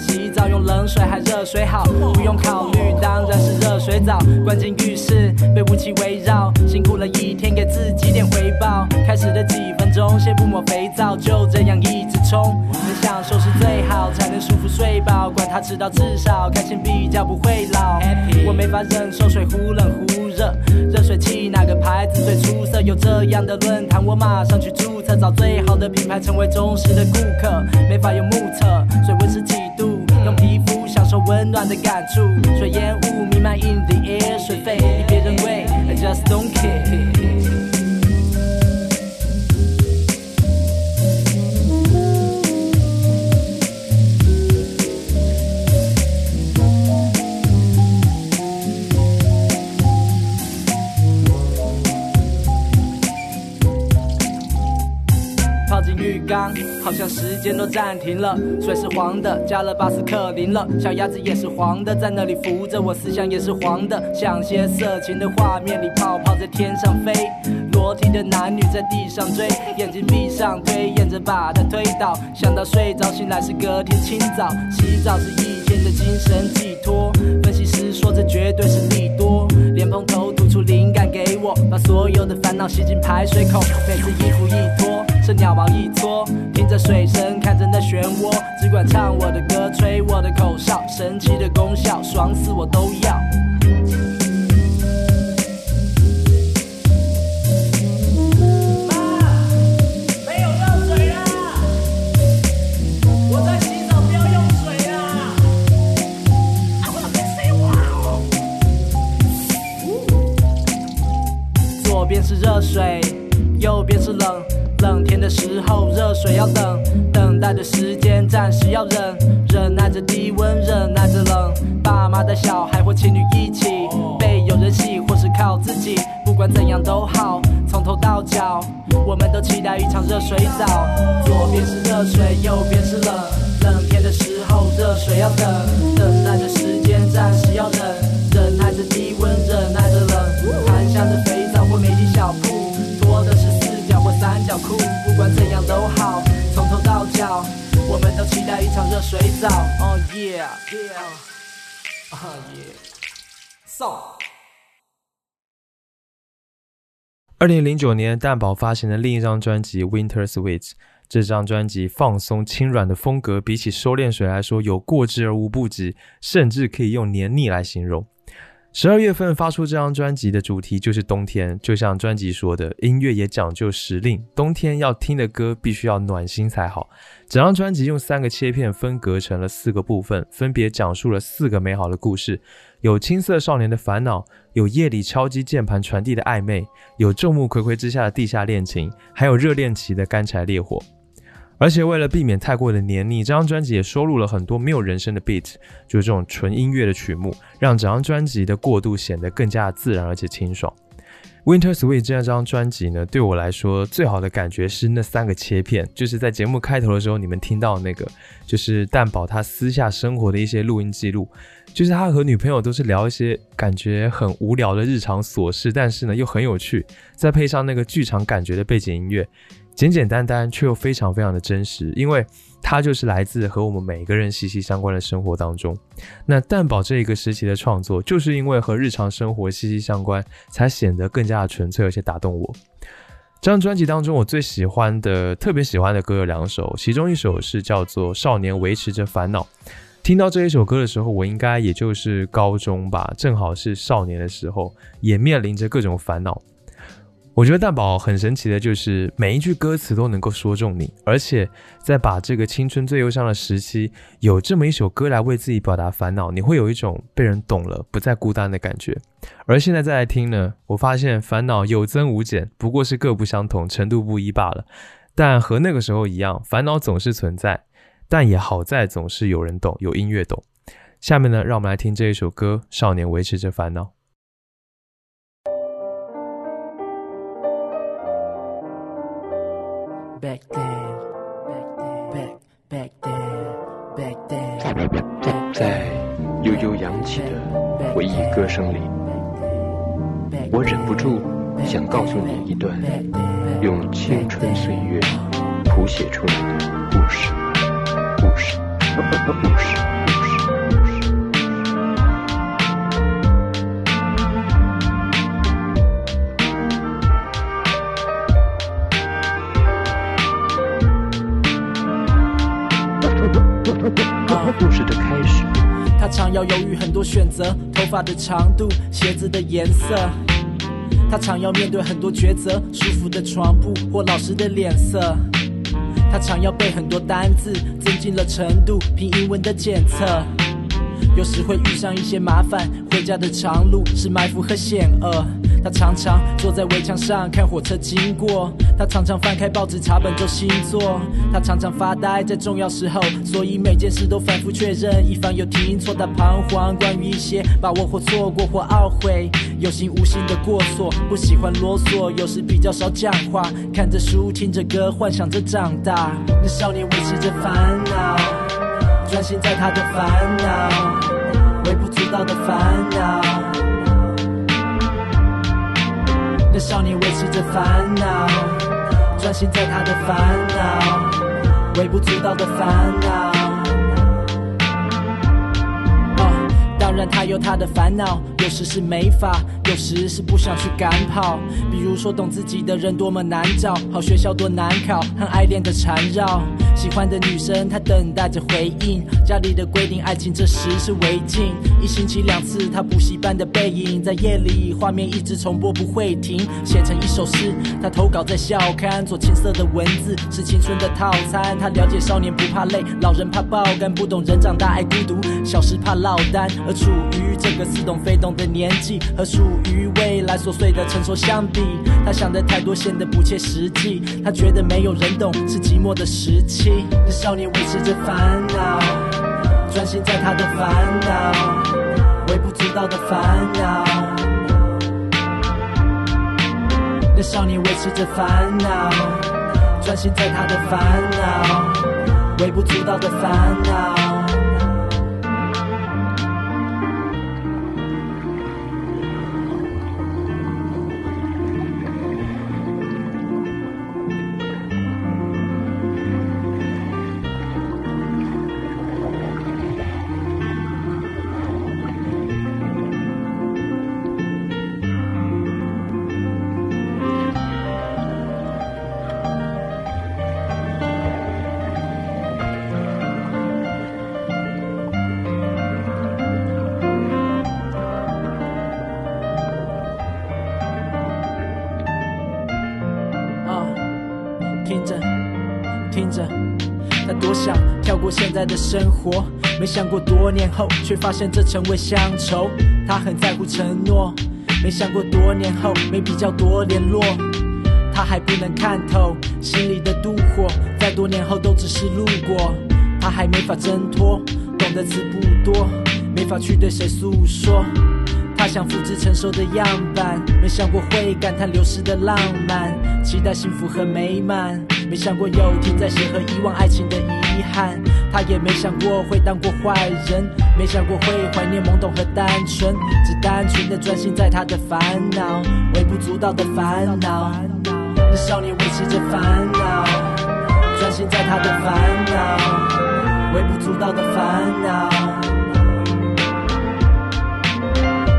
水好，不用考虑，当然是热水澡。关进浴室被雾气围绕，辛苦了一天，给自己点回报。开始的几分钟，先不抹肥皂，就这样一直冲。能享受是最好，才能舒服睡饱。管他迟到，至少开心比较不会老。我没法忍受水忽冷忽热，热水器哪个牌子最出色？有这样的论坛，我马上去注册，找最好的品牌，成为忠实的顾客。没法用目测，水温是几度，用皮肤享受温暖的感触。水烟雾弥漫 in the air，水费你别认为，I just don't care。泡进浴缸，好像时间都暂停了。水是黄的，加了巴斯克林了。小鸭子也是黄的，在那里浮着，我思想也是黄的，像些色情的画面里，泡泡在天上飞，裸体的男女在地上追，眼睛闭上，推演着把它推倒。想到睡着，醒来是隔天清早，洗澡是一天的精神寄托。分析师说这绝对是利多，莲蓬头吐出灵感给我，把所有的烦恼吸进排水孔。每次一呼一拖，这鸟毛一搓，听着水声，看着那漩涡，只管唱我的歌，吹我的口哨，神奇的功效，爽死我都要。妈，没有热水，我在洗澡，不要用水啊！啊，左边是热水，右边是冷。冷天的时候，热水要等，等待的时间暂时要忍，忍耐着低温，忍耐着冷。爸妈带小孩或情侣一起，被有人洗或是靠自己，不管怎样都好，从头到脚，我们都期待一场热水澡。左边是热水，右边是冷，冷天的时候，热水要等，等待的时间暂时要忍，我们都期待一场热水澡。Oh yeah, yeah, oh yeah, so. 二零零九年，蛋宝发行的另一张专辑《Winter Sweet》。这张专辑放松轻软的风格，比起收敛水来说，有过之而无不及，甚至可以用黏腻来形容。十二月份发出这张专辑的主题就是冬天，就像专辑说的，音乐也讲究时令，冬天要听的歌必须要暖心才好。整张专辑用三个切片分隔成了四个部分，分别讲述了四个美好的故事：有青涩少年的烦恼，有夜里敲击键盘传递的暧昧，有众目睽睽之下的地下恋情，还有热恋期的干柴烈火。而且为了避免太过的黏腻，这张专辑也收录了很多没有人声的 beat，就是这种纯音乐的曲目，让整张专辑的过渡显得更加自然而且清爽。Winter Sweet 这张专辑呢，对我来说最好的感觉是那三个切片，就是在节目开头的时候你们听到那个，就是蛋宝他私下生活的一些录音记录，就是他和女朋友都是聊一些感觉很无聊的日常琐事，但是呢又很有趣，再配上那个剧场感觉的背景音乐。简简单单却又非常非常的真实，因为它就是来自和我们每个人息息相关的生活当中。那蛋宝这一个时期的创作，就是因为和日常生活息息相关，才显得更加的纯粹，而且打动我。这张专辑当中，我最喜欢的、特别喜欢的歌有两首，其中一首是叫做《少年维持着烦恼》。听到这一首歌的时候，我应该也就是高中吧，正好是少年的时候，也面临着各种烦恼。我觉得蛋宝很神奇的，就是每一句歌词都能够说中你，而且在把这个青春最忧伤的时期，有这么一首歌来为自己表达烦恼，你会有一种被人懂了，不再孤单的感觉。而现在再来听呢，我发现烦恼有增无减，不过是各不相同，程度不一罢了。但和那个时候一样，烦恼总是存在，但也好在总是有人懂，有音乐懂。下面呢，让我们来听这一首歌《少年维持着烦恼》。Back then, back back then, back then. 在悠悠扬起的回忆歌声里，我忍不住想告诉你一段用青春岁月谱写出来的故事，故事，故事。故事的开始。他常要犹豫很多选择，头发的长度，鞋子的颜色。他常要面对很多抉择，舒服的床铺或老师的脸色。他常要背很多单字，增进了程度，凭英文的检测。有时会遇上一些麻烦，回家的长路是埋伏和险恶。他常常坐在围墙上看火车经过，他常常翻开报纸查本周星座，他常常发呆在重要时候，所以每件事都反复确认，以防有听错。他彷徨关于一些把握或错过或懊悔，有心无心的过错，不喜欢啰嗦，有时比较少讲话，看着书听着歌，幻想着长大。那少年维持着烦恼，专心在他的烦恼，微不足道的烦恼。那少年维持着烦恼，专心在他的烦恼，微不足道的烦恼。当然他有他的烦恼，有时是没法，有时是不想去赶跑。比如说懂自己的人多么难找，好学校多难考，和爱恋的缠绕。喜欢的女生，她等待着回应。家里的规定，爱情这时是违禁。一星期两次，她补习班的背影，在夜里画面一直重播不会停。写成一首诗，她投稿在校刊，做青涩的文字是青春的套餐。她了解少年不怕累，老人怕爆肝，不懂人长大爱孤独，小时怕落单，而处于这个似懂非懂的年纪，和属于未来琐碎的成熟相比，他想的太多显得不切实际。他觉得没有人懂是寂寞的时期。那少年维持着烦恼，专心在他的烦恼，微不足道的烦恼。那少年维持着烦恼，专心在他的烦恼，微不足道的烦恼。的生活，没想过多年后，却发现这成为乡愁。他很在乎承诺，没想过多年后没比较多联络。他还不能看透心里的妒火，在多年后都只是路过。他还没法挣脱，懂的词不多，没法去对谁诉说。他想复制成熟的样板，没想过会感叹流逝的浪漫，期待幸福和美满，没想过有天再写和遗忘爱情的遗憾。他也没想过会当过坏人，没想过会怀念懵懂和单纯，只单纯的专心在他的烦恼，微不足道的烦恼。那少年维持着烦恼，专心在他的烦恼，微不足道的烦恼。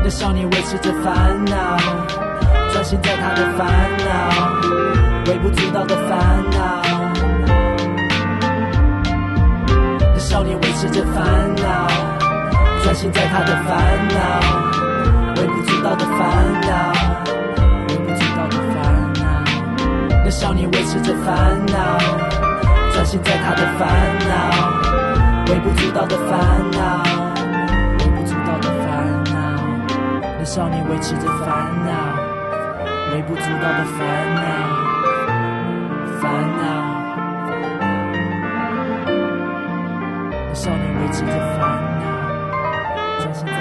那少年维持着烦恼，专心在他的烦恼，微不足道的烦恼。少年维持着烦恼，专心在他的烦恼，微不足道的烦恼，微不足道的烦恼。那少年维持着烦恼，专心在他的烦恼，微不足道的烦恼，微不足道的烦恼。那少年维持着烦恼，微不足道的烦恼，烦恼。少年维持着烦恼，专心在，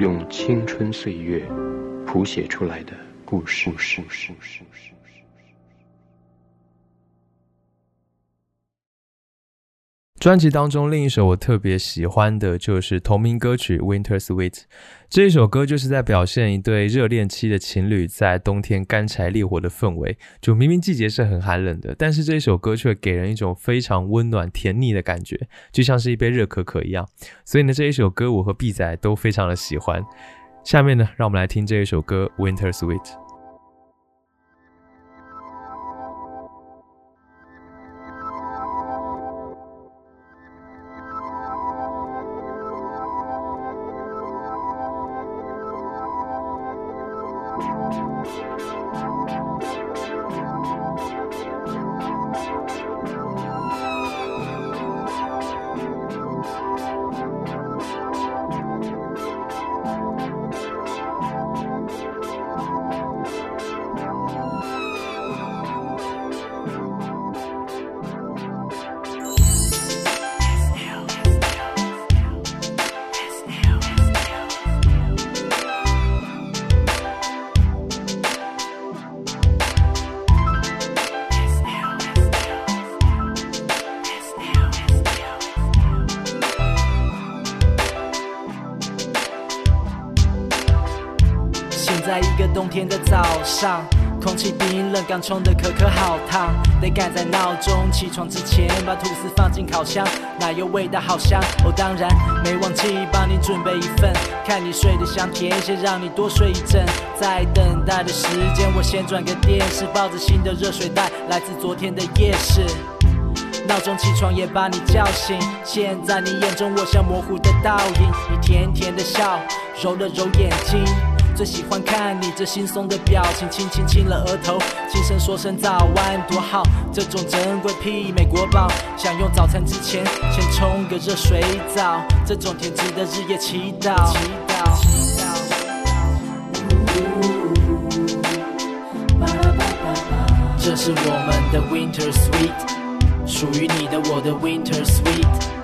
用青春岁月谱写出来的故事。专辑当中另一首我特别喜欢的就是同名歌曲《Winter Sweet》。这一首歌就是在表现一对热恋期的情侣在冬天干柴烈火的氛围。就明明季节是很寒冷的，但是这一首歌却给人一种非常温暖甜腻的感觉，就像是一杯热可可一样。所以呢，这一首歌我和 B 仔都非常的喜欢。下面呢，让我们来听这一首歌《Winter Sweet》。冲的可可好烫，得赶在闹钟起床之前把吐司放进烤箱，奶油味道好香。哦，当然没忘记帮你准备一份，看你睡得香甜，先让你多睡一阵。在等待的时间，我先转个电视，抱着新的热水袋，来自昨天的夜市。闹钟起床也把你叫醒，现在你眼中我像模糊的倒影，你甜甜的笑，揉了揉眼睛。最喜欢看你这惺忪的表情，轻轻亲了额头，轻声说声早安，多好。这种珍贵媲美国宝，想用早餐之前先冲个热水澡，这种甜值得日夜祈祷。祈祷这是我们的 Winter Sweet，属于你的我的 Winter Sweet。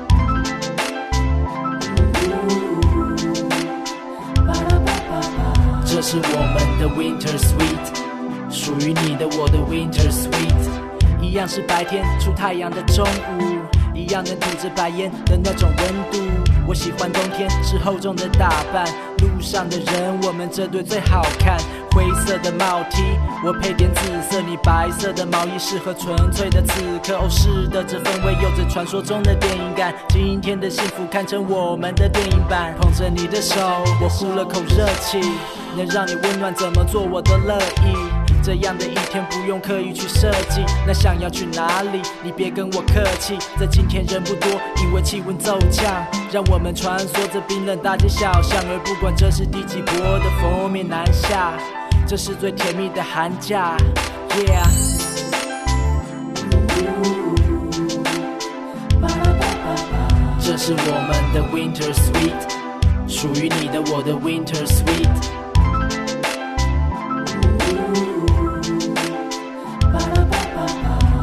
是我们的 Winter Sweet，属于你的我的 Winter Sweet，一样是白天出太阳的中午，一样能吐着白烟的那种温度。我喜欢冬天是厚重的打扮，路上的人我们这对最好看。灰色的帽 T，我配点紫色，你白色的毛衣适合纯粹的此刻。哦，是的，这氛围有着传说中的电影感。今天的幸福堪称我们的电影版。捧着你的手，我呼了口热气，能让你温暖，怎么做我都乐意。这样的一天不用刻意去设计，那想要去哪里？你别跟我客气，在今天人不多，因为气温骤降，让我们穿梭着冰冷大街小巷，而不管这是第几波的封面南下，这是最甜蜜的寒假，Yeah。这是我们的 Winter Sweet，属于你的我的 Winter Sweet。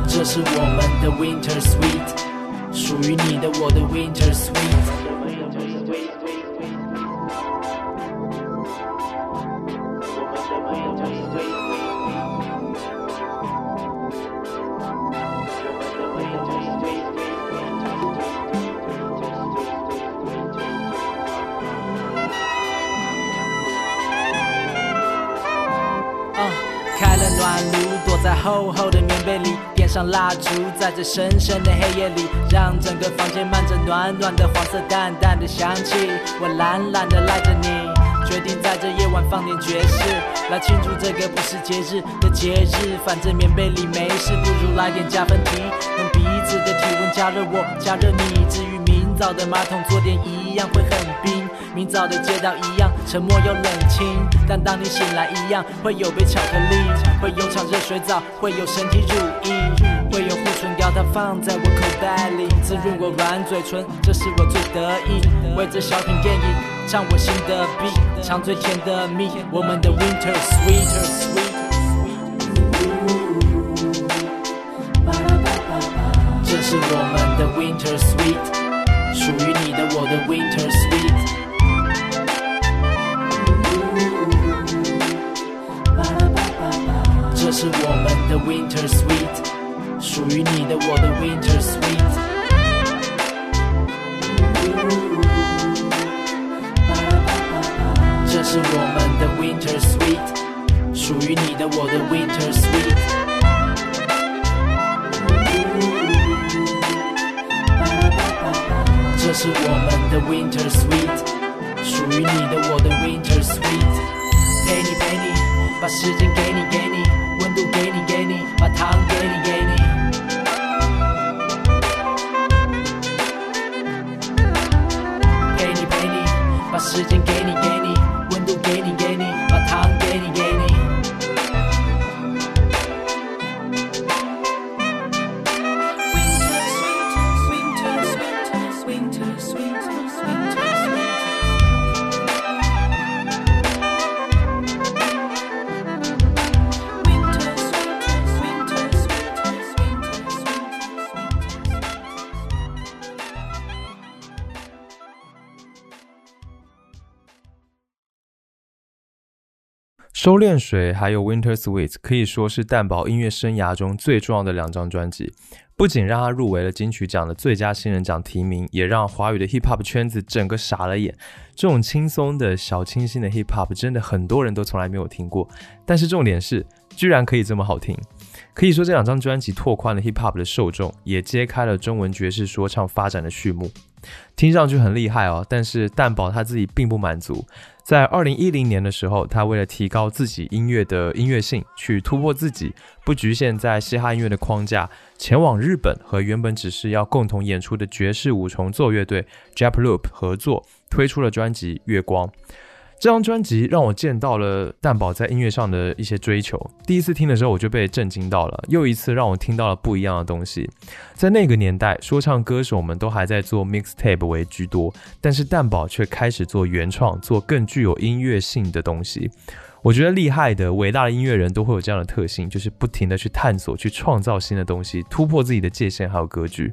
这是我们的 Winter Sweet，属于你的我的 Winter Sweet。 厚厚的棉被里，点上蜡烛，在这深深的黑夜里，让整个房间漫着暖暖的黄色淡淡的香气。我懒懒的赖着你，决定在这夜晚放点爵士，来庆祝这个不是节日的节日。反正棉被里没事，不如来点加分题，用彼此的体温加热我，加热你。至于明早的马桶，坐垫一样会很冰。明早的街道一样沉默又冷清，但当你醒来一样会有杯巧克力，会有场热水澡，会有身体乳液，会有护唇膏，它放在我口袋里，滋润我软嘴唇，这是我最得意。为这小品电影唱我新的 beat，唱最甜的蜜，我们的 Winter Sweet。这是我们的 Winter Sweet，属于你的我的 Winter Sweet。是我们的 Winter Sweet，属于你的我的 Winter Sweet。这是我们的 Winter Sweet，属于你的我的 Winter Sweet。这是我们的 Winter Sweet，属于你的我的 Winter Sweet。陪你陪你，把时间给你给你，温度 给你给你，把糖给你给你。收敛水还有 Winter Sweet 可以说是蛋堡音乐生涯中最重要的两张专辑，不仅让他入围了金曲奖的最佳新人奖提名，也让华语的 Hip Hop 圈子整个傻了眼。这种轻松的小清新的 Hip Hop 真的很多人都从来没有听过，但是重点是居然可以这么好听。可以说，这两张专辑拓宽了 hip hop 的受众，也揭开了中文爵士说唱发展的序幕。听上去很厉害哦，但是蛋宝他自己并不满足。在二零一零年的时候，他为了提高自己音乐的音乐性，去突破自己，不局限在嘻哈音乐的框架，前往日本和原本只是要共同演出的爵士五重奏乐队 Japloop 合作，推出了专辑《月光》。这张专辑让我见到了蛋宝在音乐上的一些追求。第一次听的时候，我就被震惊到了，又一次让我听到了不一样的东西。在那个年代，说唱歌手们都还在做 mixtape 为居多，但是蛋宝却开始做原创，做更具有音乐性的东西。我觉得厉害的、伟大的音乐人都会有这样的特性，就是不停的去探索、去创造新的东西，突破自己的界限还有格局。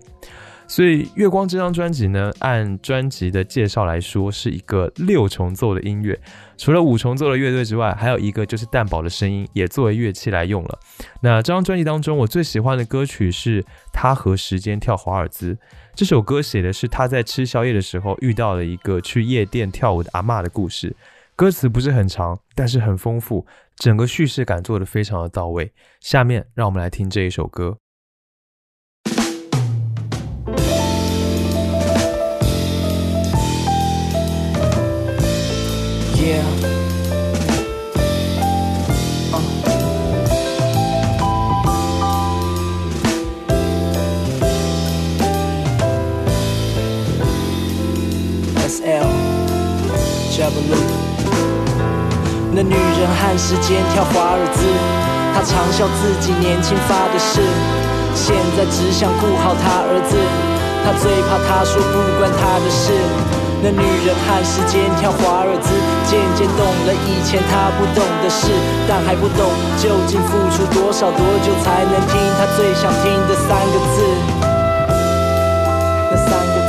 所以，《月光》这张专辑呢，按专辑的介绍来说，是一个六重奏的音乐。除了五重奏的乐队之外，还有一个就是蛋宝的声音也作为乐器来用了。那这张专辑当中，我最喜欢的歌曲是他和时间跳华尔兹。这首歌写的是他在吃宵夜的时候遇到了一个去夜店跳舞的阿嬷的故事。歌词不是很长，但是很丰富，整个叙事感做得非常的到位。下面让我们来听这一首歌。Yeah. SL Jabaloo 那女人和时间跳华尔兹，她嘲笑自己年轻发的誓，现在只想顾好她儿子，她最怕他说不关她的事。那女人和时间跳华尔兹，渐渐懂了以前她不懂的事，但还不懂究竟付出多少多久才能听她最想听的三个字。那三个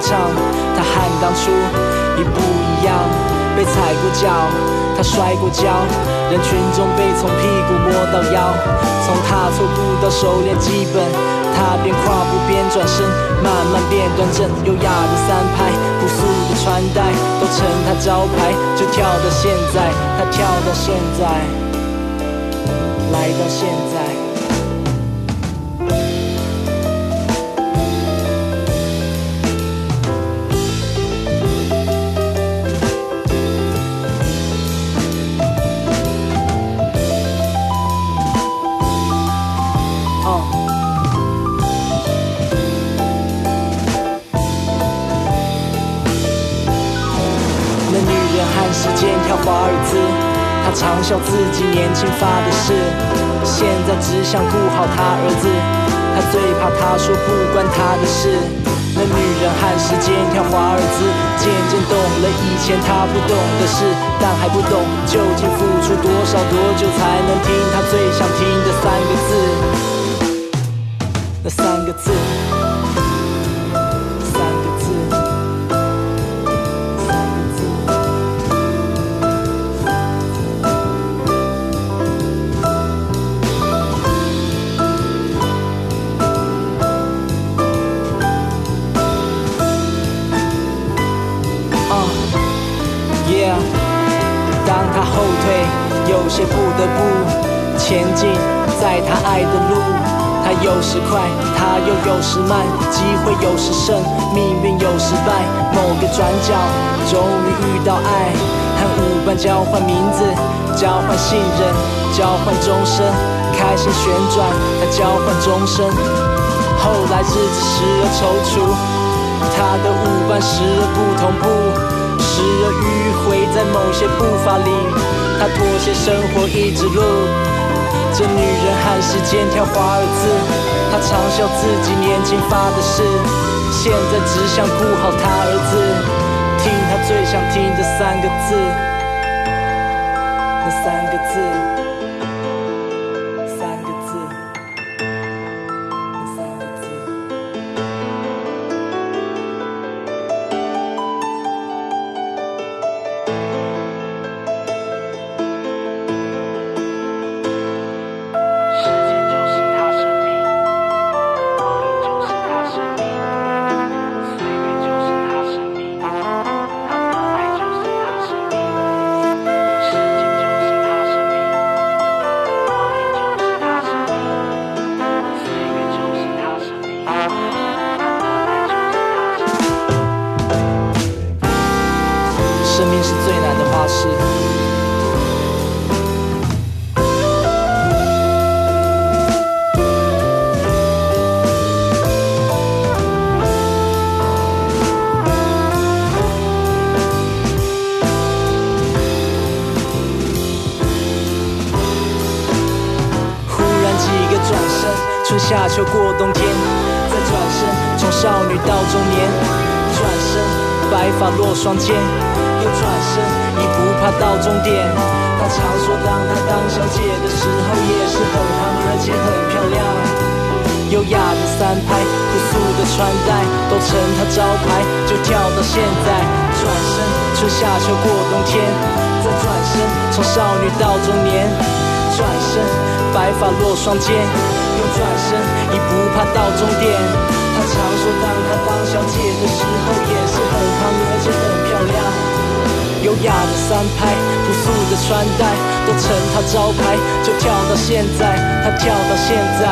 舞步流畅，它和当初一不一样。被踩过脚，他摔过跤，人群中被从屁股摸到腰，从踏错步到熟练基本，他边跨步边转身，慢慢变端正，优雅的三拍，朴素的穿戴都成他招牌，就跳到现在，他跳到现在，来到现在。笑自己年轻发的誓，现在只想顾好他儿子，他最怕他说不关她的事。那女人和时间跳华尔兹，渐渐懂了以前她不懂的事，但还不懂究竟付出多少多久才能听她最想听的三个字，那三个字，他爱的路，他有时快，他又有时慢，机会有时胜，命运有时败。某个转角，终于遇到爱，和舞伴交换名字，交换信任，交换终身，开心旋转，他交换终身。后来日子时而踌躇，他的舞伴时而不同步，时而迂回在某些步伐里，他妥协生活一直路。这女人和时间跳华尔兹，她嘲笑自己年轻发的誓，现在只想顾好她儿子，听她最想听的，三个字，那三个字。白发落双肩，又转身已不怕到终点。她常说，当她当小姐的时候，也是很胖而且很漂亮。优雅的三拍，朴素的穿戴，都成他招牌，就跳到现在，她跳到现在，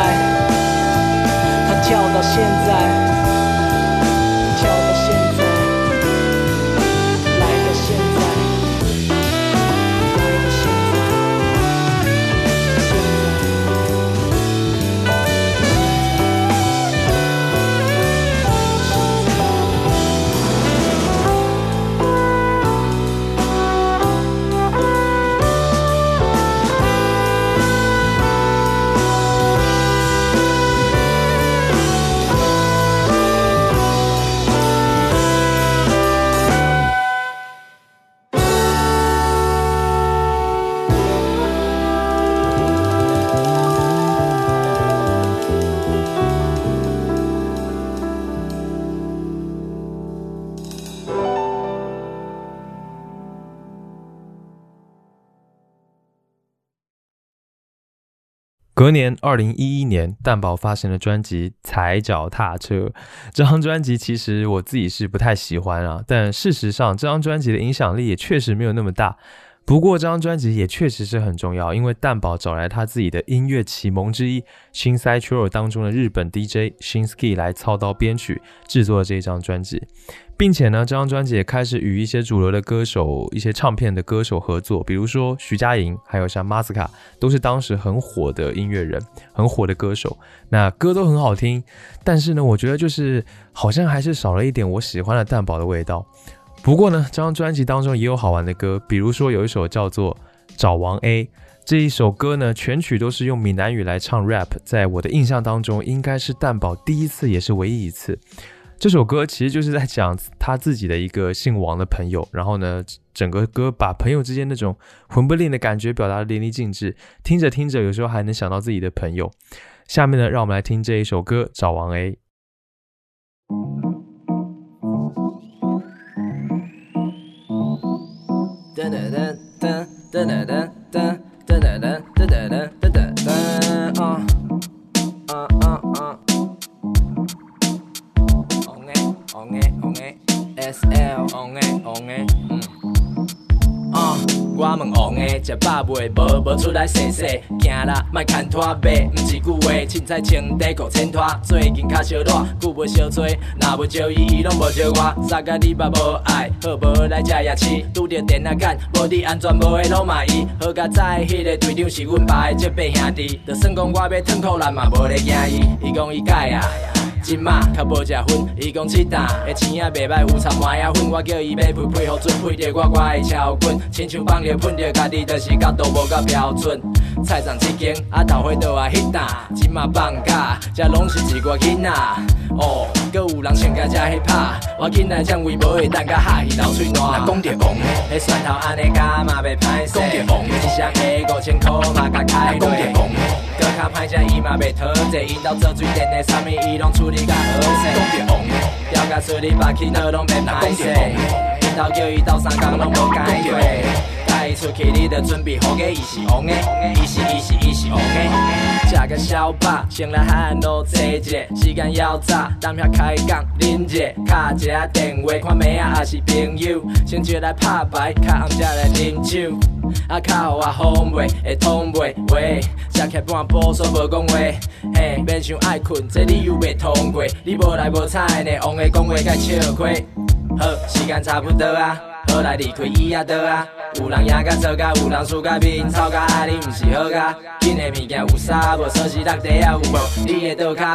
她跳到现在。隔年，二零一一年，蛋宝发行了专辑《踩脚踏车》。这张专辑其实我自己是不太喜欢啊，但事实上，这张专辑的影响力也确实没有那么大。不过，这张专辑也确实是很重要，因为蛋宝找来他自己的音乐启蒙之一《新 s i c h u r o 当中的日本 DJ Shin Ski 来操刀编曲制作了这一张专辑。并且呢，这张专辑也开始与一些主流的歌手、一些唱片的歌手合作，比如说徐佳莹，还有像马斯卡，都是当时很火的音乐人，很火的歌手。那歌都很好听，但是呢，我觉得就是好像还是少了一点我喜欢的蛋堡的味道。不过呢，这张专辑当中也有好玩的歌，比如说有一首叫做《找王 A》这一首歌呢，全曲都是用闽南语来唱 rap，在我的印象当中，应该是蛋堡第一次，也是唯一一次。这首歌其实就是在讲他自己的一个姓王的朋友，然后呢，整个歌把朋友之间那种魂不吝的感觉表达的淋漓尽致，听着听着，有时候还能想到自己的朋友。下面呢，让我们来听这一首歌《找王 A》。噔噔噔噔噔噔噔噔噔噔噔噔啊啊啊啊！On it, on it, on it, SL, on it, on it，嗯。啊！我问王的食饱未？无无出来洗洗，行啦，莫牵拖马，毋是句话，凊彩穿短裤穿拖。最近较烧热，久无相做，若要招伊，伊拢无招我。三甲你嘛无爱，好无来食夜市，拄着电啊干，无你安全无的拢骂伊。好甲在迄个队长是阮爸的这八兄弟，就算讲我要吞苦咱嘛无咧惊伊。伊讲伊改啊。即马较无食薰，伊讲七担的钱仔袂歹，有掺麻仔粉。我叫伊买配配互准，配着我我的超滚，亲像放着喷着家己，就是角度无够标准。菜场七间，啊头花倒啊迄担，即马放假，这拢是一个囡仔。哦，搁有人穿甲遮迄拍，我囡仔将位无会等甲下去流喙烂。讲着王的，迄蒜头安尼加嘛袂歹势。讲着王的，一双下五千箍嘛甲开落。讲着王的，搁卡歹食伊嘛袂讨济，因兜做水电的，啥物伊拢处理甲好势。讲着王的，钓甲水里白起倒拢袂歹势。因兜叫伊斗三工拢无解决。出去，你着准备好个，伊是王的，伊是伊是伊是王的。食个小饱，先来喊路坐一下，时间要早，当遐开讲啉者，敲一下电话，看妹仔也是朋友，先招来拍牌，较暗才来啉酒。啊，较互我好袂会通袂话，食起半晡煞无讲话，嘿，免想爱困，这你又袂通过，你无来无彩呢，王的讲话该笑亏。好，时间差不多啊，好来离开伊啊倒啊。有人赢甲做甲，有人输甲面臭甲，爱你毋是好甲。紧的物件有啥无？锁匙落地啊有无？你的桌骹。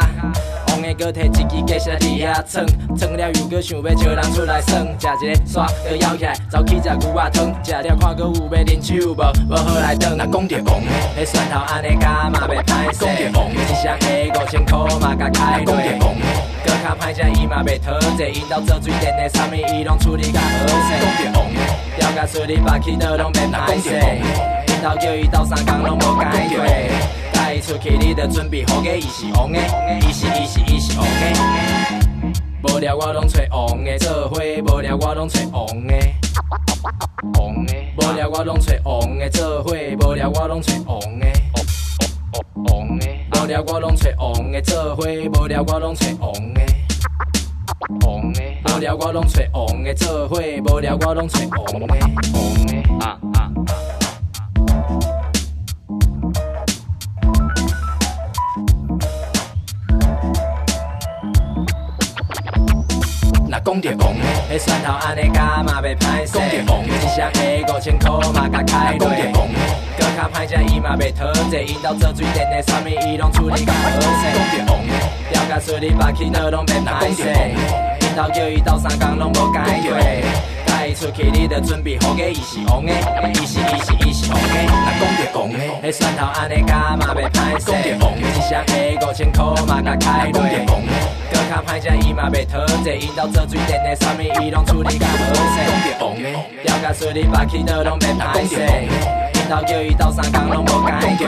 王的，哥摕一支鸡翅伫遐蹭，蹭了又搁想要招人出来耍，食一个刷，搁摇起来，走去食牛肉汤，食了看搁有要啉酒无？无好来转。那讲着王的，迄蒜头安尼加嘛袂歹势，讲着王的，一箱下五千箍嘛甲开落。讲着王卡歹食伊嘛袂讨债，因兜做水电的，啥物伊拢处理甲好势。讲着红的，调甲水里把去倒拢袂歹势，因兜叫伊斗三工拢无解过。带伊出去，你着准备好个，伊是红的，伊是伊是伊是红的。无聊我拢找红的做伙，无聊我拢找红的。红的，无聊我拢找红的做伙，无聊我拢找红的。红的，无聊我拢找红的做伙，无聊我拢找红的。红的，无聊我拢找红的做伙，无聊我拢找红的。红的，啊啊。那讲着王的，迄蒜头安尼加嘛袂歹势，讲着王的，一双鞋五千箍嘛甲开落。讲着王的，搁较歹食伊嘛袂讨债，因兜做水电的，啥物伊拢处理甲好势。调甲水里把去倒拢袂歹势，因兜叫伊斗三工拢无解过。带伊出去，你着准备好个，伊是红的，伊是伊是伊是红的。那讲着红的，迄蒜头安尼加嘛袂歹势，讲着红的，一箱下五千箍嘛甲开落。讲着红的，搁较歹食伊嘛袂讨债，因兜做水电的，啥物伊拢处理甲好势。讲着红的，调甲水里把去倒拢袂歹势，因兜叫伊斗三工拢无解过。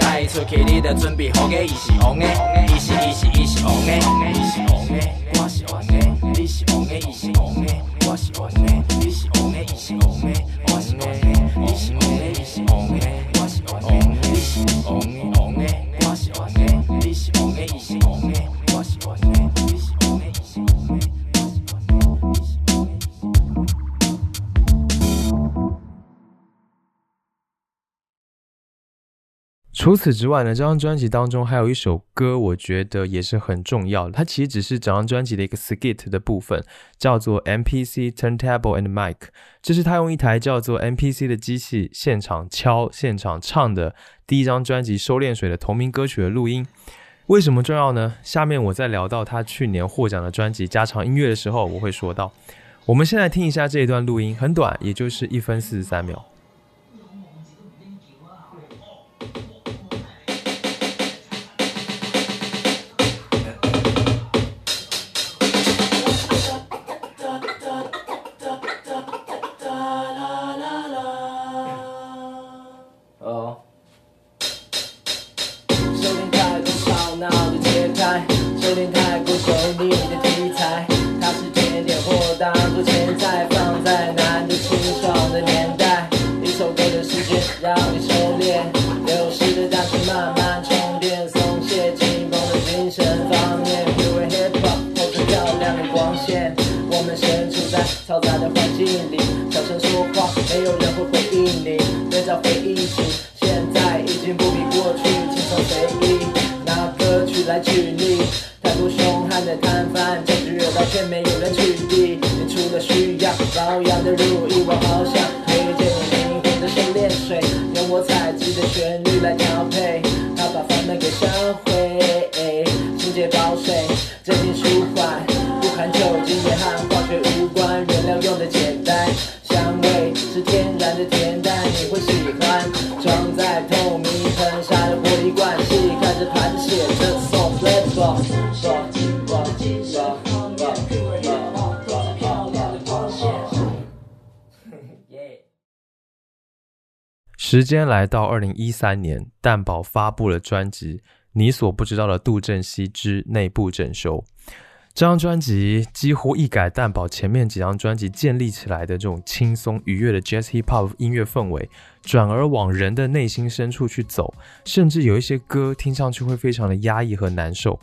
带伊出去，你着准备好个，伊是红的，伊是伊是伊是红的，伊是红的，我是红的，你是红的，伊是红的，我是红的，你是红的，伊是红的，我是红的，你是红的，伊是红的，我是红的，你是红的，除此之外呢，这张专辑当中还有一首歌，我觉得也是很重要的。它其实只是整张专辑的一个 skit 的部分，叫做 MPC Turntable and Mic。这是他用一台叫做 MPC 的机器现场敲、现场唱的第一张专辑《收敛水》的同名歌曲的录音。为什么重要呢？下面我在聊到他去年获奖的专辑《加长音乐》的时候，我会说到。我们现在听一下这一段录音，很短，也就是一分四十三秒。时间来到二零一三年，蛋宝发布了专辑《你所不知道的杜振熙之内部整修》。这张专辑几乎一改蛋宝前面几张专辑建立起来的这种轻松愉悦的 Jazz Hip Hop 音乐氛围，转而往人的内心深处去走，甚至有一些歌听上去会非常的压抑和难受。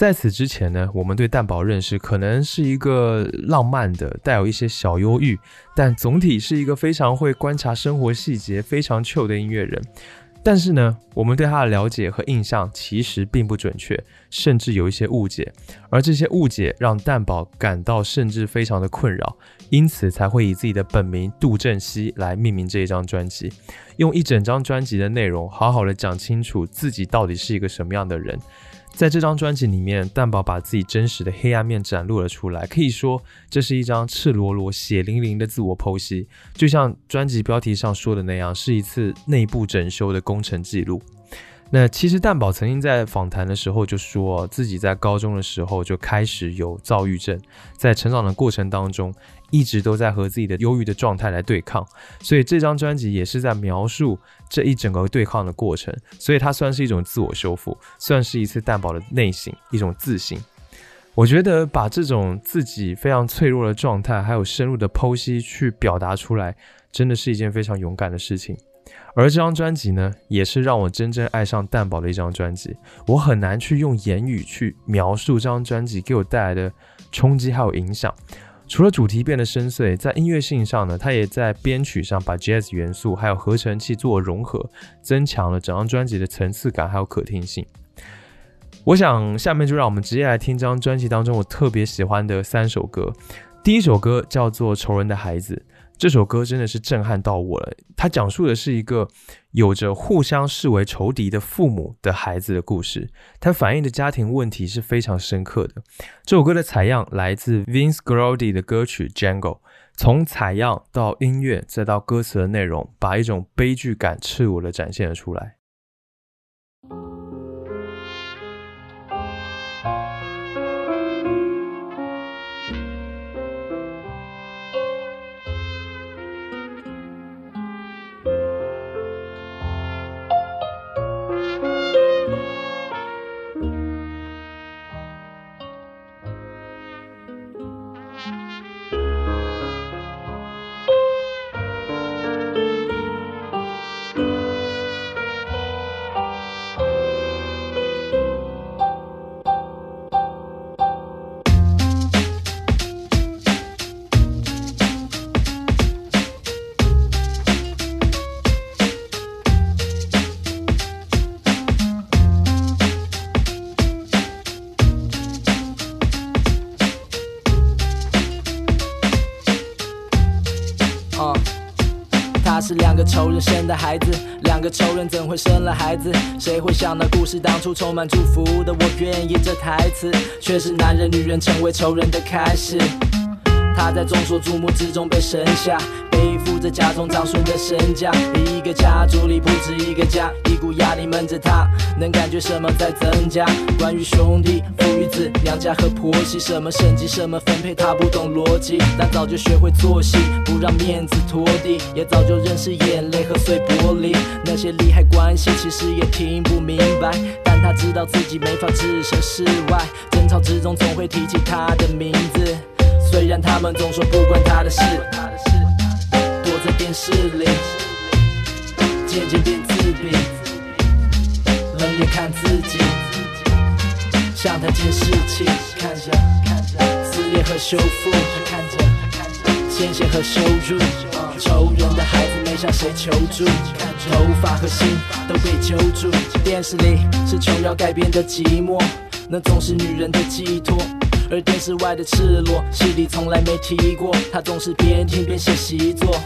在此之前呢，我们对蛋宝认识可能是一个浪漫的，带有一些小忧郁，但总体是一个非常会观察生活细节、非常 chill 的音乐人。但是呢，我们对他的了解和印象其实并不准确，甚至有一些误解，而这些误解让蛋宝感到甚至非常的困扰，因此才会以自己的本名杜振熙来命名这一张专辑，用一整张专辑的内容好好的讲清楚自己到底是一个什么样的人。在这张专辑里面，蛋宝把自己真实的黑暗面展露了出来，可以说这是一张赤裸裸、血淋淋的自我剖析，就像专辑标题上说的那样，是一次内部整修的工程记录。那其实蛋宝曾经在访谈的时候就说，自己在高中的时候就开始有躁郁症，在成长的过程当中，一直都在和自己的忧郁的状态来对抗，所以这张专辑也是在描述这一整个对抗的过程，所以它算是一种自我修复，算是一次蛋宝的内省，一种自省。我觉得把这种自己非常脆弱的状态，还有深入的剖析去表达出来，真的是一件非常勇敢的事情。而这张专辑呢，也是让我真正爱上蛋宝的一张专辑。我很难去用言语去描述这张专辑给我带来的冲击还有影响。除了主题变得深邃，在音乐性上呢，它也在编曲上把 jazz 元素还有合成器做融合，增强了整张专辑的层次感还有可听性。我想下面就让我们直接来听这张专辑当中我特别喜欢的三首歌。第一首歌叫做《仇人的孩子》。这首歌真的是震撼到我了。它讲述的是一个有着互相视为仇敌的父母的孩子的故事，它反映的家庭问题是非常深刻的。这首歌的采样来自 Vince Guaraldi 的歌曲《Jungle》，从采样到音乐再到歌词的内容，把一种悲剧感赤裸的展现了出来。仇人生的孩子，两个仇人怎会生了孩子？谁会想到故事当初充满祝福的？我愿意这台词，却是男人女人成为仇人的开始。他在众所瞩目之中被生下，背负着家中长孙的身价。一个家族里不止一个家，一股压力闷着他，能感觉什么在增加？关于兄弟、父与子、娘家和婆媳，什么升级、什么分配，他不懂逻辑。但早就学会做戏，不让面子拖地，也早就认识眼泪和碎玻璃。那些利害关系其实也听不明白，但他知道自己没法置身事外，争吵之中总会提起他的名字。虽然他们总说不关他的事，在电视里，渐渐变自闭，冷眼看自己，像台监视器，看着看着撕裂和修复，看着鲜血和羞辱，仇人的孩子没向谁求助，头发和心都被揪住，电视里是琼瑶改编的寂寞，那总是女人的寄托。而电视外的赤裸，戏里从来没提过。他总是边听边写习作。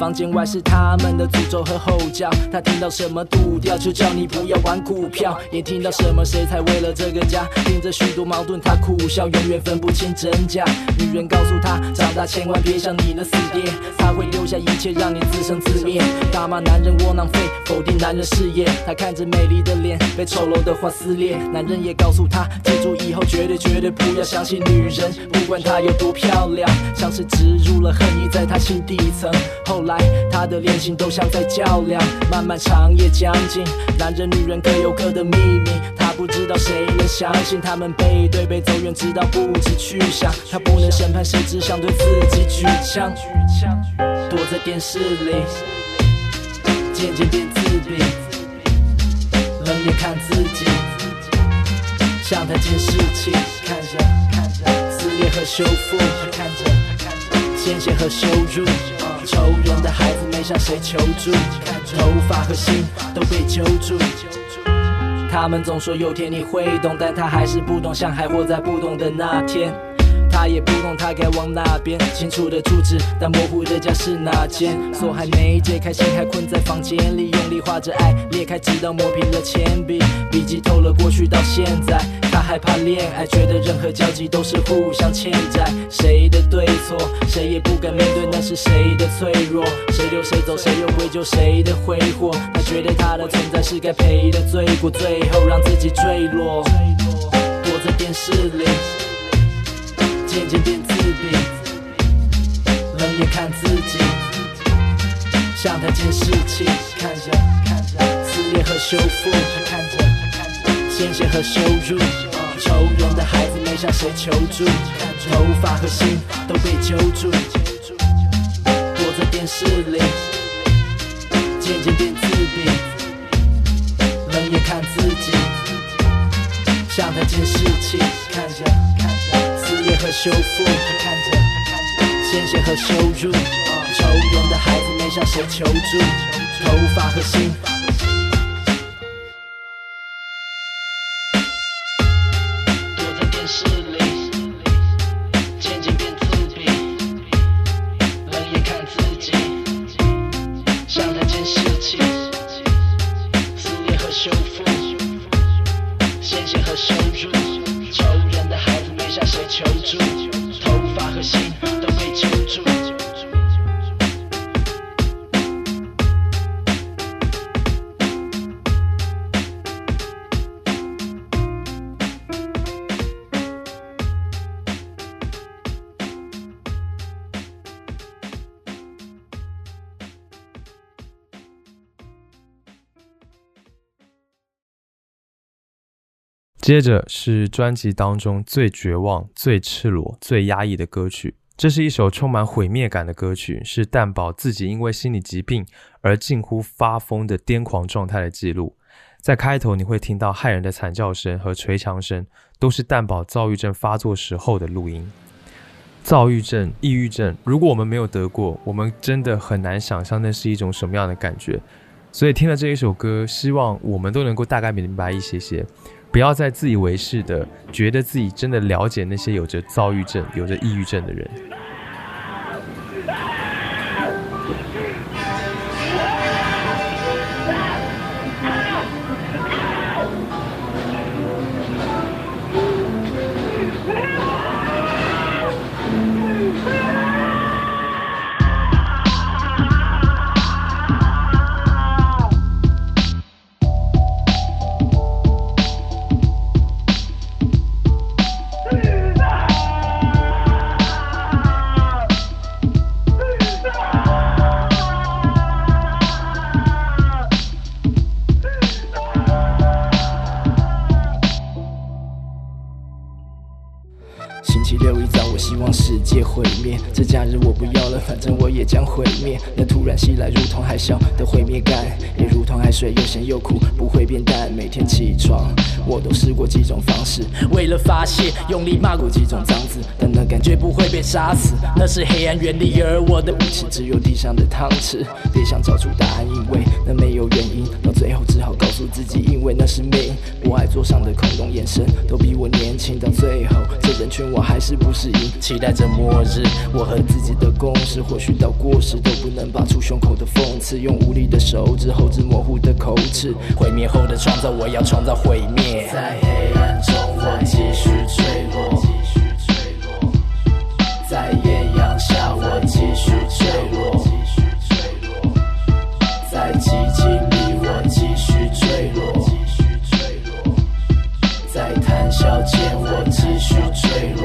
房间外是他们的诅咒和吼叫，他听到什么赌掉，就叫你不要玩股票。也听到什么谁才为了这个家，顶着许多矛盾，他苦笑，永远分不清真假。女人告诉他，长大千万别像你那死爹，他会留下一切让你自生自灭。大骂男人窝囊废，否定男人事业。他看着美丽的脸被丑陋的话撕裂，男人也告诉他，记住以后绝对绝对不要相信女人，不管她有多漂亮，像是植入了恨意在他心底层。后来。他的恋情都像在较量，漫漫长夜将近，男人女人各有各的秘密，他不知道谁能相信，他们背对背走远，直到不知去向。他不能审判谁，只想对自己举枪，躲在电视里，渐渐变自闭，冷眼看自己，像台监视器，看着看着撕裂和修复，看着鲜血和羞辱。仇人的孩子没向谁求助，头发和心都被揪住。他们总说有天你会懂，但他还是不懂，像还活在不懂的那天。他也不懂他该往哪边。清楚的住址，但模糊的家是哪间？锁还没解开，心还困在房间里，用力画着爱，裂开直到磨平了铅笔。笔记透了过去到现在，他害怕恋爱，觉得任何交集都是互相欠债。谁的对错，谁也不敢面对，那是谁的脆弱？谁留谁走，谁又归咎谁的挥霍？他觉得他的存在是该赔的罪过，最后让自己坠落，躲在电视里，渐渐变自闭，冷眼看自己，像台监视器，看着看着撕裂和修复，看着鲜血和羞辱，仇人的孩子没向谁求助，头发和心都被揪住，躲在电视里，渐渐变自闭，冷眼看自己，像台监视器，看着裂和修复，看着鲜血和收入，愁人的孩子们向谁求助，头发和心。躲在电视接着是专辑当中最绝望、最赤裸、最压抑的歌曲。这是一首充满毁灭感的歌曲，是蛋宝自己因为心理疾病而近乎发疯的癫狂状态的记录。在开头你会听到骇人的惨叫声和捶墙声，都是蛋宝躁郁症发作时候的录音。躁郁症、抑郁症，如果我们没有得过，我们真的很难想象那是一种什么样的感觉。所以听了这一首歌，希望我们都能够大概明白一些些。不要再自以为是的觉得自己真的了解那些有着躁郁症、有着抑郁症的人。又咸又苦，不会变淡。每天起床，过几种方式，为了发泄，用力骂过几种脏字，但那感觉不会被杀死。那是黑暗原理，而我的武器只有地上的汤匙。别想找出答案，因为那没有原因。到最后只好告诉自己，因为那是命。我爱桌上的空洞眼神，都比我年轻。到最后，这人群我还是不适应，期待着末日。我和自己的共识，或许到过时都不能拔出胸口的讽刺，用无力的手指后置模糊的口齿。毁灭后的创造，我要创造毁灭。黑暗中，我继续坠落。在艳阳下，我继续坠落。在寂静里，我继续坠落。在谈笑间，我继续坠落。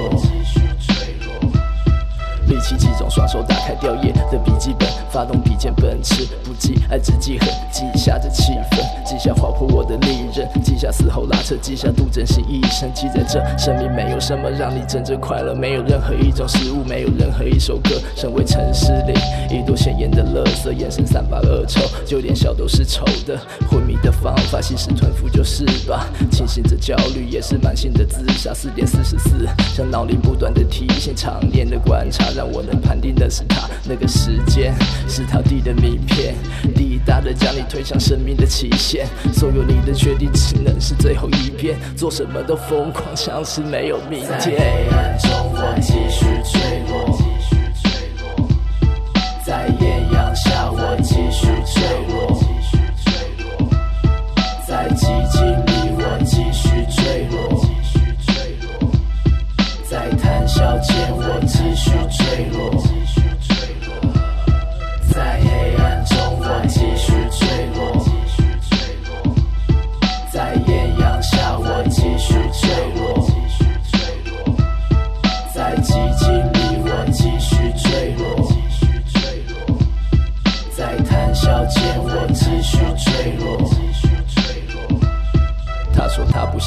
力气集中，双手打开掉页的笔记本，发动笔尖奔驰，不记爱只记恨，记下这气氛，记下划破我的利刃，记下死后拉扯，记下杜真心一生，记在这生命没有什么让你真正快乐，没有任何一种食物，没有任何一首歌，身为城市里一朵鲜艳的乐色，眼神散发恶臭，就连笑都是丑的，昏迷的方法，吸食吞服就是吧，清醒着焦虑也是慢性的自杀，四点四十四，像脑里不断的提醒，常年的观察让我我能判定的是他那个时间是他递的名片，滴答的将你推向生命的极限。所有你的决定只能是最后一遍，做什么都疯狂，像是没有明在天。黑暗中，我继续坠落；在艳阳下，我继续坠落；在在谈笑间，我继续坠落；在黑暗中，我继续坠落；在艳阳下，我继续坠落。在寂静里，我继续坠落；在谈笑间，我继续坠落。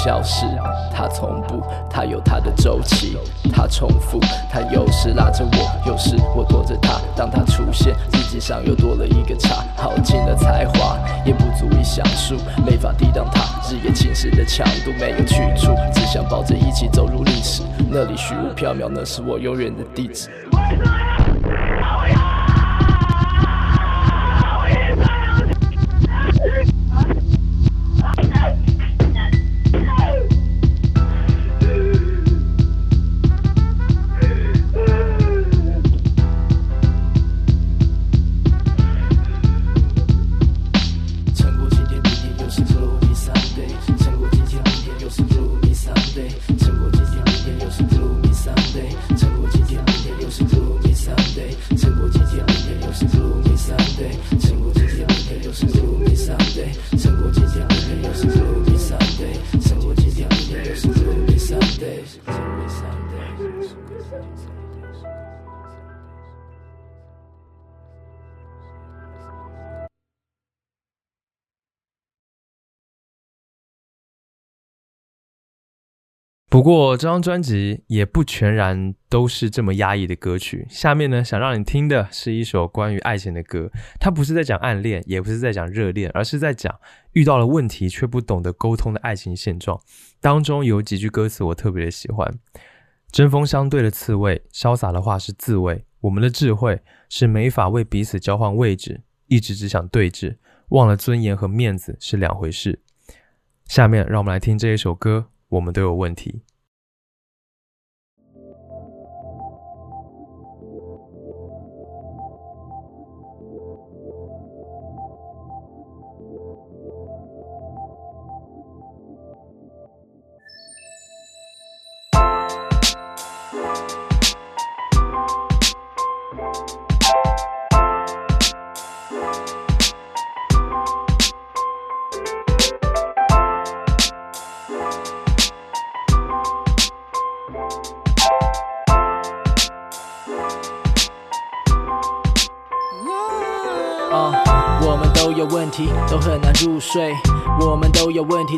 消失，他从不，他有他的周期，他重复，他有时拉着我，有时我拖着他。当他出现，日记上又多了一个叉，耗尽了才华，也不足以详述，没法抵挡他日夜侵蚀的强度，没有去处，只想抱着一起走入历史。那里虚无缥缈，那是我永远的地址。不过这张专辑也不全然都是这么压抑的歌曲。下面呢，想让你听的是一首关于爱情的歌，它不是在讲暗恋，也不是在讲热恋，而是在讲遇到了问题却不懂得沟通的爱情现状。当中有几句歌词我特别的喜欢：针锋相对的刺猬，潇洒的话是自卫。我们的智慧是没法为彼此交换位置，一直只想对峙，忘了尊严和面子是两回事。下面让我们来听这一首歌。我们都有问题。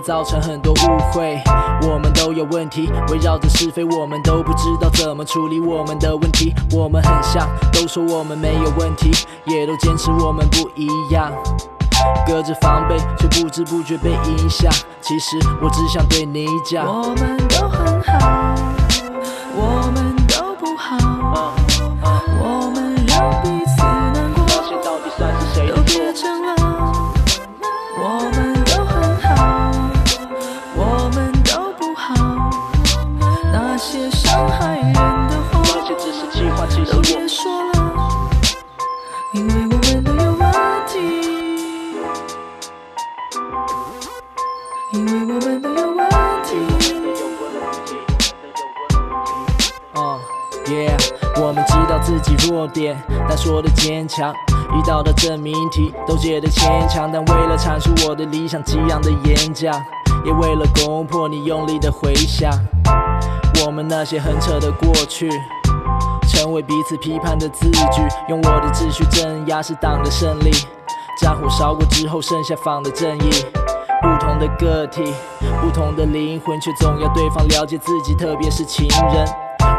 造成很多误会。我们都有问题，围绕着是非，我们都不知道怎么处理我们的问题。我们很像，都说我们没有问题，也都坚持我们不一样。隔着防备，却不知不觉被影响。其实我只想对你讲，我们都很好，我们因为我们都有问题。嗯，Yeah，我们知道自己弱点，但说的坚强。遇到的证明题都觉得牵强，但为了阐述我的理想，激昂的演讲，也为了攻破你用力的回响。我们那些很扯的过去，成为彼此批判的字句，用我的秩序镇压是党的胜利。战火烧过之后，剩下仿的正义。不同的个体，不同的灵魂，却总要对方了解自己，特别是情人。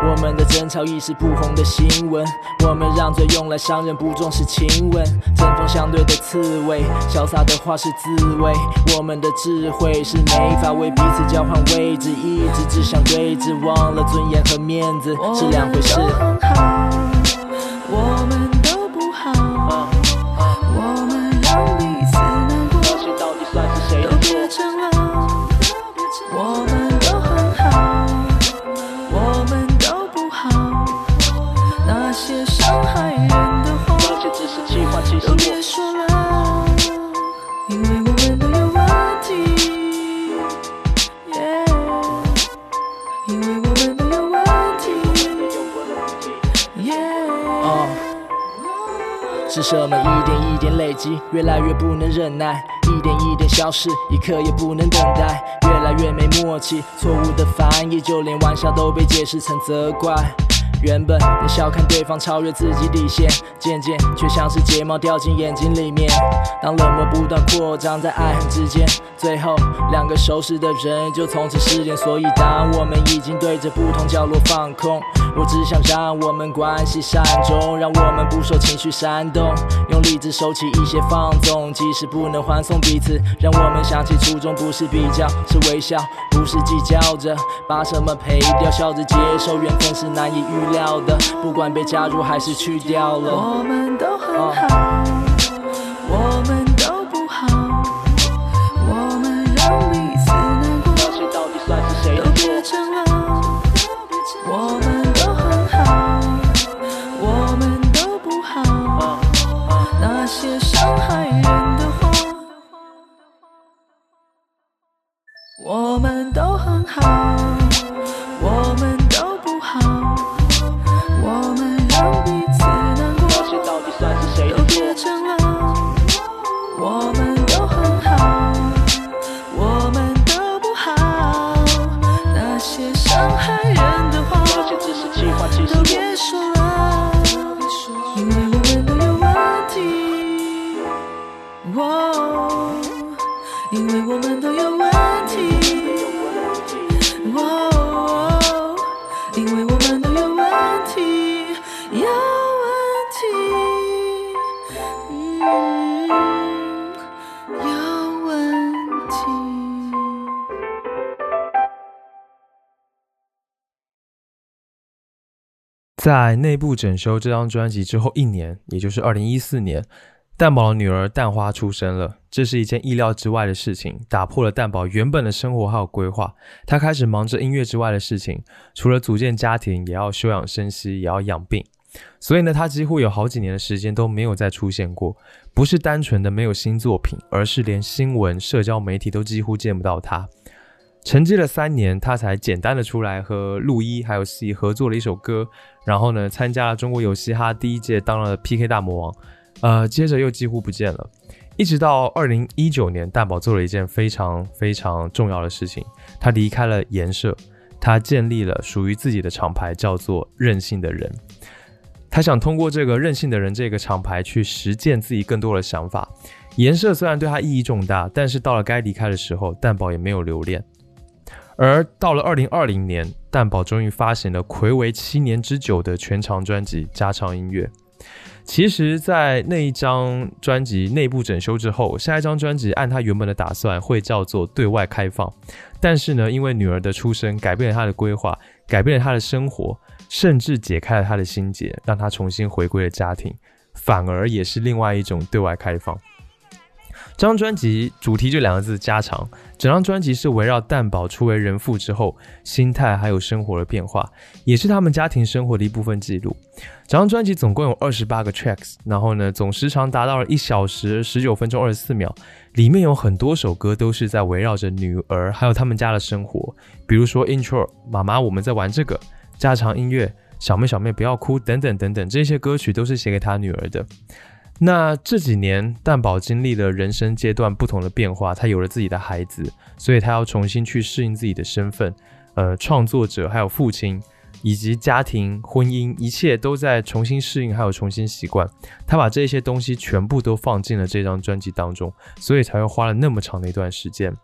我们的争吵已是不红的新闻，我们让嘴用来伤人，不重视亲吻。针锋相对的刺猬，潇洒的话是自卫。我们的智慧是没法为彼此交换位置，一直只想对峙，忘了尊严和面子是两回事。我们都很好，我们什么一点一点累积，越来越不能忍耐，一点一点消失，一刻也不能等待，越来越没默契，错误的翻译，就连玩笑都被解释成责怪。原本能笑看对方超越自己底线，渐渐却像是睫毛掉进眼睛里面。当冷漠不断扩张在爱恨之间，最后两个熟识的人就从此失联。所以当我们已经对着不同角落放空，我只想让我们关系善终，让我们不受情绪煽动，用理智收起一些放纵，即使不能欢送彼此，让我们想起初衷不是比较，是微笑，不是计较着把什么赔掉，笑着接受缘分是难以预料的，不管被加入还是去掉了。我们都很好，在内部整修这张专辑之后一年，也就是二零一四年，蛋宝的女儿蛋花出生了。这是一件意料之外的事情，打破了蛋宝原本的生活还有规划。他开始忙着音乐之外的事情，除了组建家庭，也要休养生息，也要养病。所以呢，他几乎有好几年的时间都没有再出现过。不是单纯的没有新作品，而是连新闻、社交媒体都几乎见不到他。沉寂了三年，他才简单的出来和陆一还有 C 合作了一首歌，然后呢，参加了中国有嘻哈第一届，当了 PK 大魔王，呃，接着又几乎不见了，一直到二零一九年，蛋宝做了一件非常非常重要的事情，他离开了颜社，他建立了属于自己的厂牌，叫做任性的人。他想通过这个任性的人这个厂牌去实践自己更多的想法。颜社虽然对他意义重大，但是到了该离开的时候，蛋宝也没有留恋。而到了二零二零年，蛋宝终于发行了暌违七年之久的全长专辑《加长音乐》。其实，在那一张专辑内部整修之后，下一张专辑按他原本的打算会叫做对外开放，但是呢，因为女儿的出生改变了他的规划，改变了他的生活，甚至解开了他的心结，让他重新回归了家庭，反而也是另外一种对外开放。这张专辑主题就两个字：家常。整张专辑是围绕蛋宝初为人父之后心态还有生活的变化，也是他们家庭生活的一部分记录。整张专辑总共有二十八个 tracks，然后呢，总时长达到了一小时十九分钟二十四秒。里面有很多首歌都是在围绕着女儿还有他们家的生活，比如说 intro，妈妈我们在玩这个，家常音乐，小妹小妹不要哭等等等等，这些歌曲都是写给他女儿的。那这几年，蛋宝经历了人生阶段不同的变化，他有了自己的孩子，所以他要重新去适应自己的身份，呃，创作者，还有父亲，以及家庭、婚姻，一切都在重新适应，还有重新习惯。他把这些东西全部都放进了这张专辑当中，所以才会花了那么长的一段时间。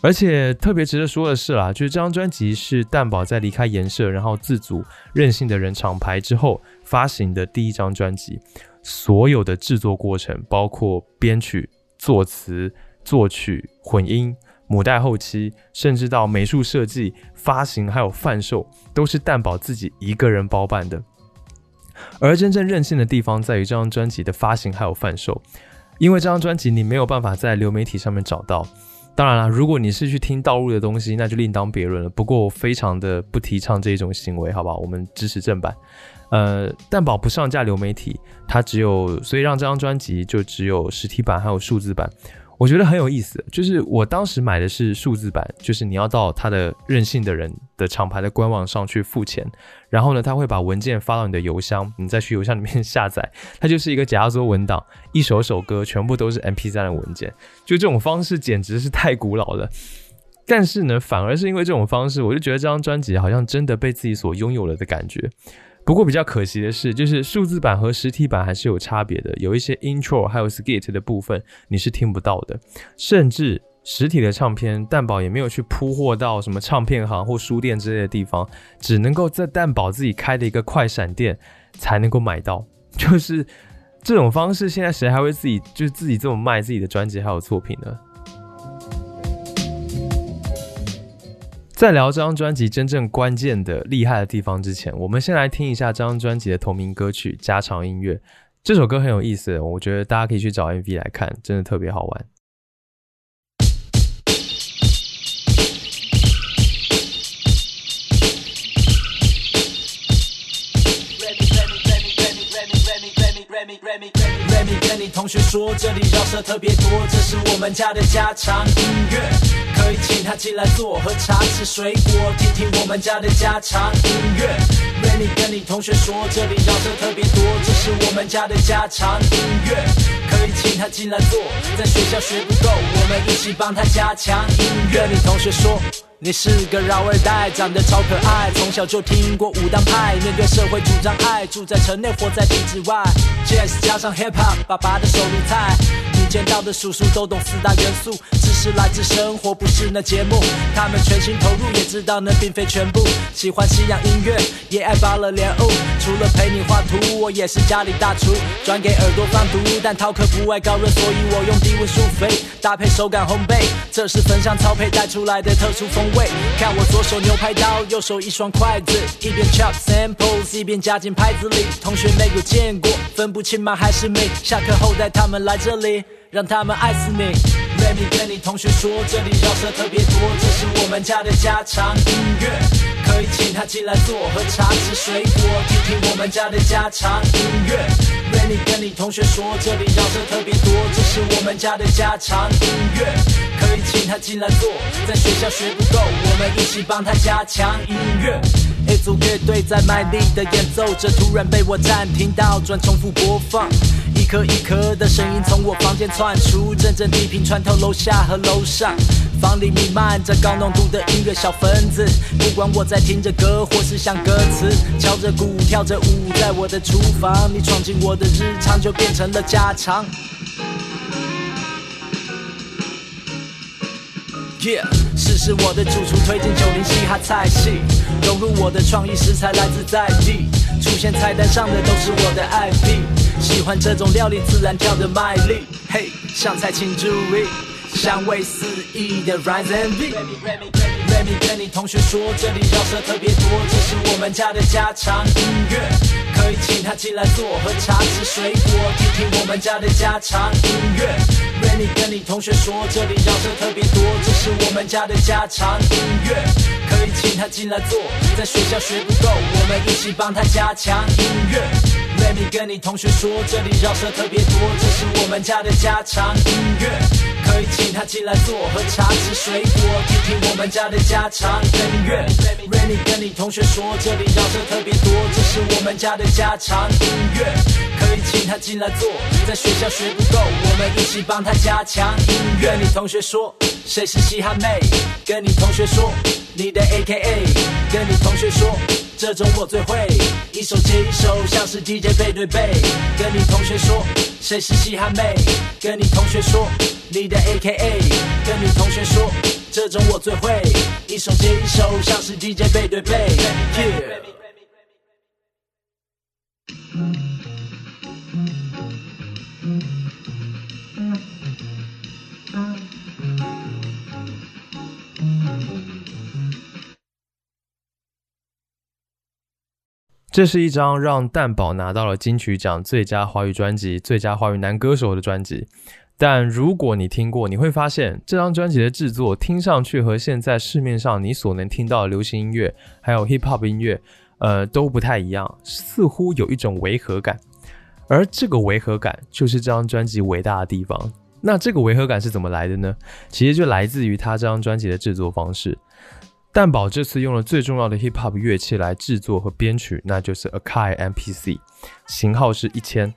而且特别值得说的是啦，就是这张专辑是蛋宝在离开颜社，然后自组任性的人厂牌之后发行的第一张专辑。所有的制作过程，包括编曲、作词、作曲、混音、母带后期，甚至到美术设计、发行还有贩售，都是蛋宝自己一个人包办的。而真正任性的地方在于这张专辑的发行还有贩售，因为这张专辑你没有办法在流媒体上面找到。当然了，如果你是去听道路的东西，那就另当别论了。不过我非常的不提倡这种行为，好不好？我们支持正版。呃，蛋宝不上架流媒体，它只有，所以让这张专辑就只有实体版还有数字版。我觉得很有意思。就是我当时买的是数字版，就是你要到他的任性的人的厂牌的官网上去付钱，然后呢，他会把文件发到你的邮箱，你再去邮箱里面下载，它就是一个夹缩文档，一首首歌 全部都是 MP3 的文件。就这种方式简直是太古老了。但是呢，反而是因为这种方式，我就觉得这张专辑好像真的被自己所拥有了的感觉。不过比较可惜的是，就是数字版和实体版还是有差别的，有一些 intro 还有 skit 的部分你是听不到的，甚至实体的唱片蛋宝也没有去铺货到什么唱片行或书店之类的地方，只能够在蛋宝自己开的一个快闪店才能够买到。就是这种方式，现在谁还会自己就是自己这么卖自己的专辑还有作品呢？在聊这张专辑真正关键的厉害的地方之前，我们先来听一下这张专辑的同名歌曲《加长音乐》。这首歌很有意思，我觉得大家可以去找 MV 来看，真的特别好玩。同学说，这里饶舌特别多，这是我们家的家常音乐，可以请他进来坐，喝茶吃水果，听听我们家的家常音乐。Remy 跟你同学说，这里饶舌特别多，这是我们家的家常音乐，可以请他进来坐，在学校学不够，我们一起帮他加强音乐。你同学说。你是个饶二代，长得超可爱，从小就听过武当派，面对社会主张爱，住在城内活在体制外。Jazz 加上 Hip Hop，爸爸的手里菜。见到的叔叔都懂四大元素，知识来自生活，不是那节目。他们全心投入，也知道那并非全部。喜欢西洋音乐，也爱芭乐莲雾。除了陪你画图，我也是家里大厨，转给耳朵放毒。但饕客不爱高热，所以我用低温速肥，搭配手感烘焙。这是粉香操配带出来的特殊风味。看我左手牛排刀，右手一双筷子，一边 chop samples，一边加进拍子里。同学没有见过，分不清吗还是米？下课后带他们来这里，让他们爱死你。Remy 跟你同学说，这里饶舌特别多，这是我们家的家常音乐，可以请他进来坐，喝茶吃水果，听听我们家的家常音乐。Remy 跟你同学说，这里饶舌特别多，这是我们家的家常音乐。可以请他进来坐，在学校学不够，我们一起帮他加强音乐。一组乐队在卖力的演奏着，突然被我暂停倒转重复播放。一颗一颗的声音从我房间窜出，阵阵低频穿透楼下和楼上。房里弥漫着高浓度的音乐小分子，不管我在听着歌或是想歌词，敲着鼓跳着舞，在我的厨房，你闯进我的日常就变成了家常。试试我的主厨推荐九零嘻哈菜系，融入我的创意食材来自在地，出现菜单上的都是我的 IP，喜欢这种料理自然跳的卖力。嘿，上菜请注意，香味四溢的 Rise and V。Remy 跟你同学说，这里饶舌特别多，这是我们家的家常音乐，可以请他进来坐，喝茶吃水果，听听我们家的家常音乐。Remy 跟你同学说，这里饶舌特别多，这是我们家的家常音乐，可以请他进来坐，在学校学不够，我们一起帮他加强音乐。Remy 跟你同学说，这里饶舌特别多，这是我们家的家常音乐，可以请他进来坐，喝茶吃水果，听听我们家的家常音乐。Remy 跟你同学说，这里饶舌特别多，这是我们家的家常音乐。可以请他进来坐，在学校学不够，我们一起帮他加强音乐。你同学说谁是嘻哈妹？跟你同学说你的 AKA。跟你同学说这种我最会，一手接一手像是 DJ 背对背。跟你同学说谁是嘻哈妹？跟你同学说你的 AKA。跟你同学说这种我最会，一手接一手像是 DJ 背对背。这是一张让蛋宝拿到了金曲奖最佳华语专辑、最佳华语男歌手的专辑。但如果你听过，你会发现这张专辑的制作听上去和现在市面上你所能听到的流行音乐还有 hip hop 音乐，呃，都不太一样，似乎有一种违和感。而这个违和感就是这张专辑伟大的地方。那这个违和感是怎么来的呢？其实就来自于他这张专辑的制作方式。蛋宝这次用了最重要的 hip hop 乐器来制作和编曲，那就是 Akai MPC，型号是一千。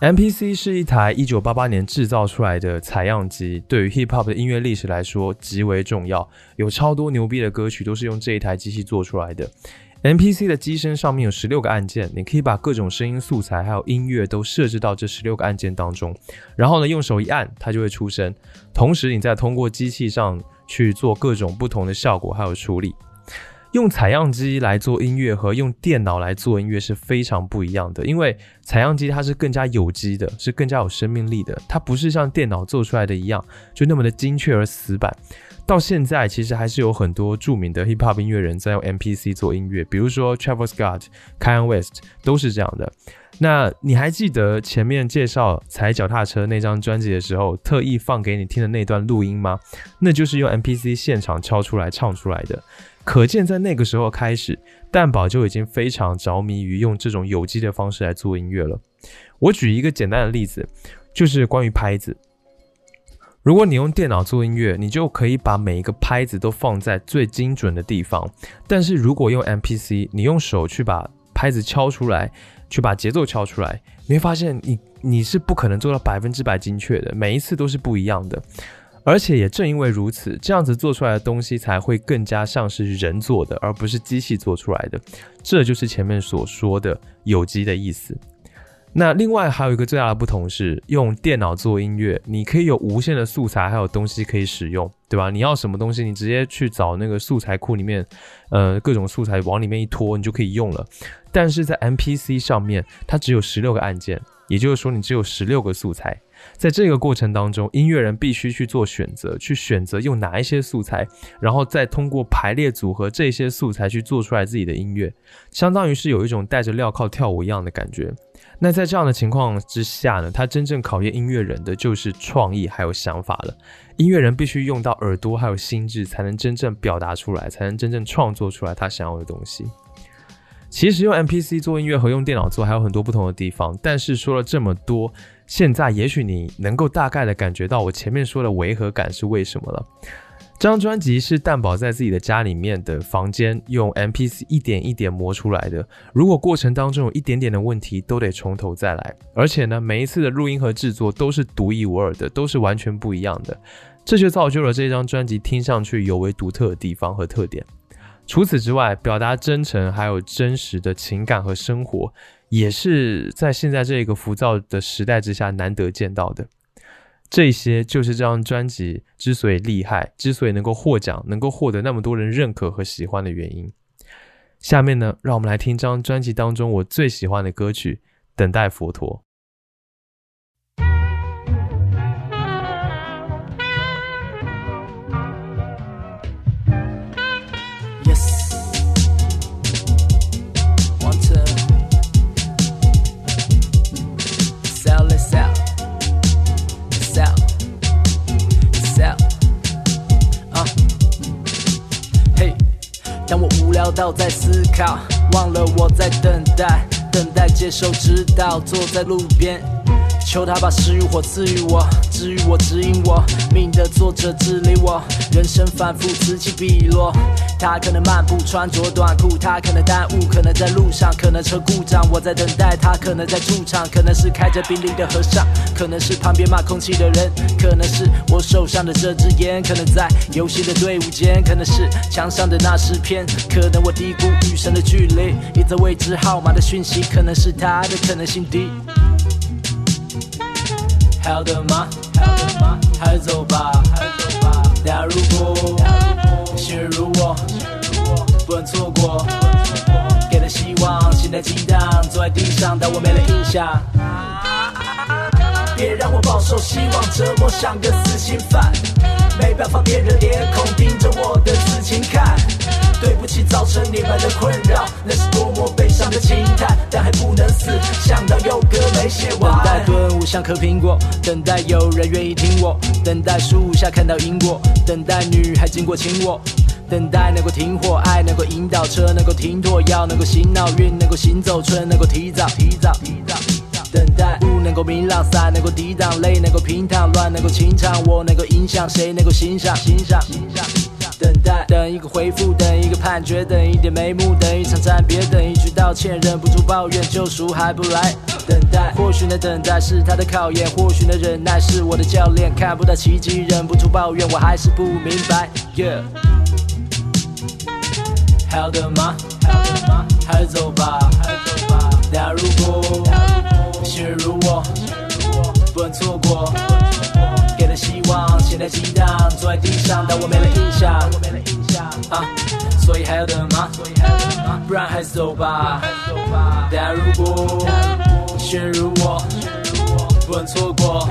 MPC 是一台一九八八年制造出来的采样机，对于 hip hop 的音乐历史来说极为重要，有超多牛逼的歌曲都是用这一台机器做出来的。MPC 的机身上面有十六个按键，你可以把各种声音素材还有音乐都设置到这十六个按键当中，然后呢用手一按，它就会出声。同时，你再通过机器上去做各种不同的效果还有处理。用采样机来做音乐和用电脑来做音乐是非常不一样的，因为采样机它是更加有机的，是更加有生命力的，它不是像电脑做出来的一样就那么的精确而死板。到现在，其实还是有很多著名的 hip hop 音乐人在用 MPC 做音乐，比如说 Travis Scott、Kanye West 都是这样的。那你还记得前面介绍踩脚踏车那张专辑的时候，特意放给你听的那段录音吗？那就是用 MPC 现场敲出来唱出来的。可见在那个时候开始，蛋宝就已经非常着迷于用这种有机的方式来做音乐了。我举一个简单的例子，就是关于拍子。如果你用电脑做音乐，你就可以把每一个拍子都放在最精准的地方。但是如果用 MPC，你用手去把拍子敲出来，去把节奏敲出来，你会发现你你是不可能做到百分之百精确的，每一次都是不一样的。而且也正因为如此，这样子做出来的东西才会更加像是人做的，而不是机器做出来的。这就是前面所说的有机的意思。那另外还有一个最大的不同是，用电脑做音乐，你可以有无限的素材，还有东西可以使用，对吧？你要什么东西，你直接去找那个素材库里面，呃，各种素材往里面一拖，你就可以用了。但是在 MPC 上面，它只有十六个按键，也就是说，你只有十六个素材。在这个过程当中，音乐人必须去做选择，去选择用哪一些素材，然后再通过排列组合这些素材去做出来自己的音乐，相当于是有一种带着镣铐跳舞一样的感觉。那在这样的情况之下呢，他真正考验音乐人的就是创意还有想法了。音乐人必须用到耳朵还有心智，才能真正表达出来，才能真正创作出来他想要的东西。其实用 MPC 做音乐和用电脑做还有很多不同的地方，但是说了这么多，现在也许你能够大概的感觉到我前面说的违和感是为什么了。这张专辑是蛋宝在自己的家里面的房间用 MPC 一点一点磨出来的。如果过程当中有一点点的问题，都得从头再来。而且呢，每一次的录音和制作都是独一无二的，都是完全不一样的。这就造就了这张专辑听上去尤为独特的地方和特点。除此之外，表达真诚还有真实的情感和生活，也是在现在这个浮躁的时代之下难得见到的。这些就是这张专辑之所以厉害，之所以能够获奖，能够获得那么多人认可和喜欢的原因。下面呢，让我们来听这张专辑当中我最喜欢的歌曲《等待佛陀》。到在思考，忘了我在等待，等待接受指导，坐在路边。求他把食欲火赐予我，治愈我，指引我，命的作者治理我，人生反复此起彼落。他可能漫步穿着短裤，他可能耽误，可能在路上，可能车故障，我在等待他，可能在驻场，可能是开着宾利的和尚，可能是旁边骂空气的人，可能是我手上的这支烟，可能在游戏的队伍间，可能是墙上的那诗篇，可能我低估与神的距离，一则未知号码的讯息，可能是他的可能性低。还要等吗？还要等吗？还是走吧，还走吧。但如果信任如我，不能错过。给了希望，心在激荡，坐在地上，但我没了印象。别让我饱受希望折磨，像个死刑犯。没办法，别人脸孔盯着我的刺青看。对不起，造成你们的困扰，那是多么悲伤的轻叹，但还不能死，想到有歌没写完。等待顿悟像颗苹果，等待有人愿意听我，等待树下看到因果，等待女孩经过亲我。等待能够停火，爱能够引导，车能够停妥，药能够行脑，运能够行走，春能够提早，提早，提早，提早。等待不能够明朗，伞能够抵挡，泪能够平躺，乱能够清唱，我能够影响，谁能够欣赏？欣赏，欣赏。等待，等一个回复，等一个判决，等一点眉目，等一场暂别，等一句道歉，忍不住抱怨，救赎还不来。等待，或许那等待是他的考验，或许那忍耐是我的教练，看不到奇迹，忍不住抱怨，我还是不明白。Yeah，还等吗？还？是走吧？还走吧？但如果陷入我，不能错过。给了希望，现在激荡，坐在地上，但我没了印象。啊，所以还要等吗？不然还是走吧。但如果陷入我，不能错过。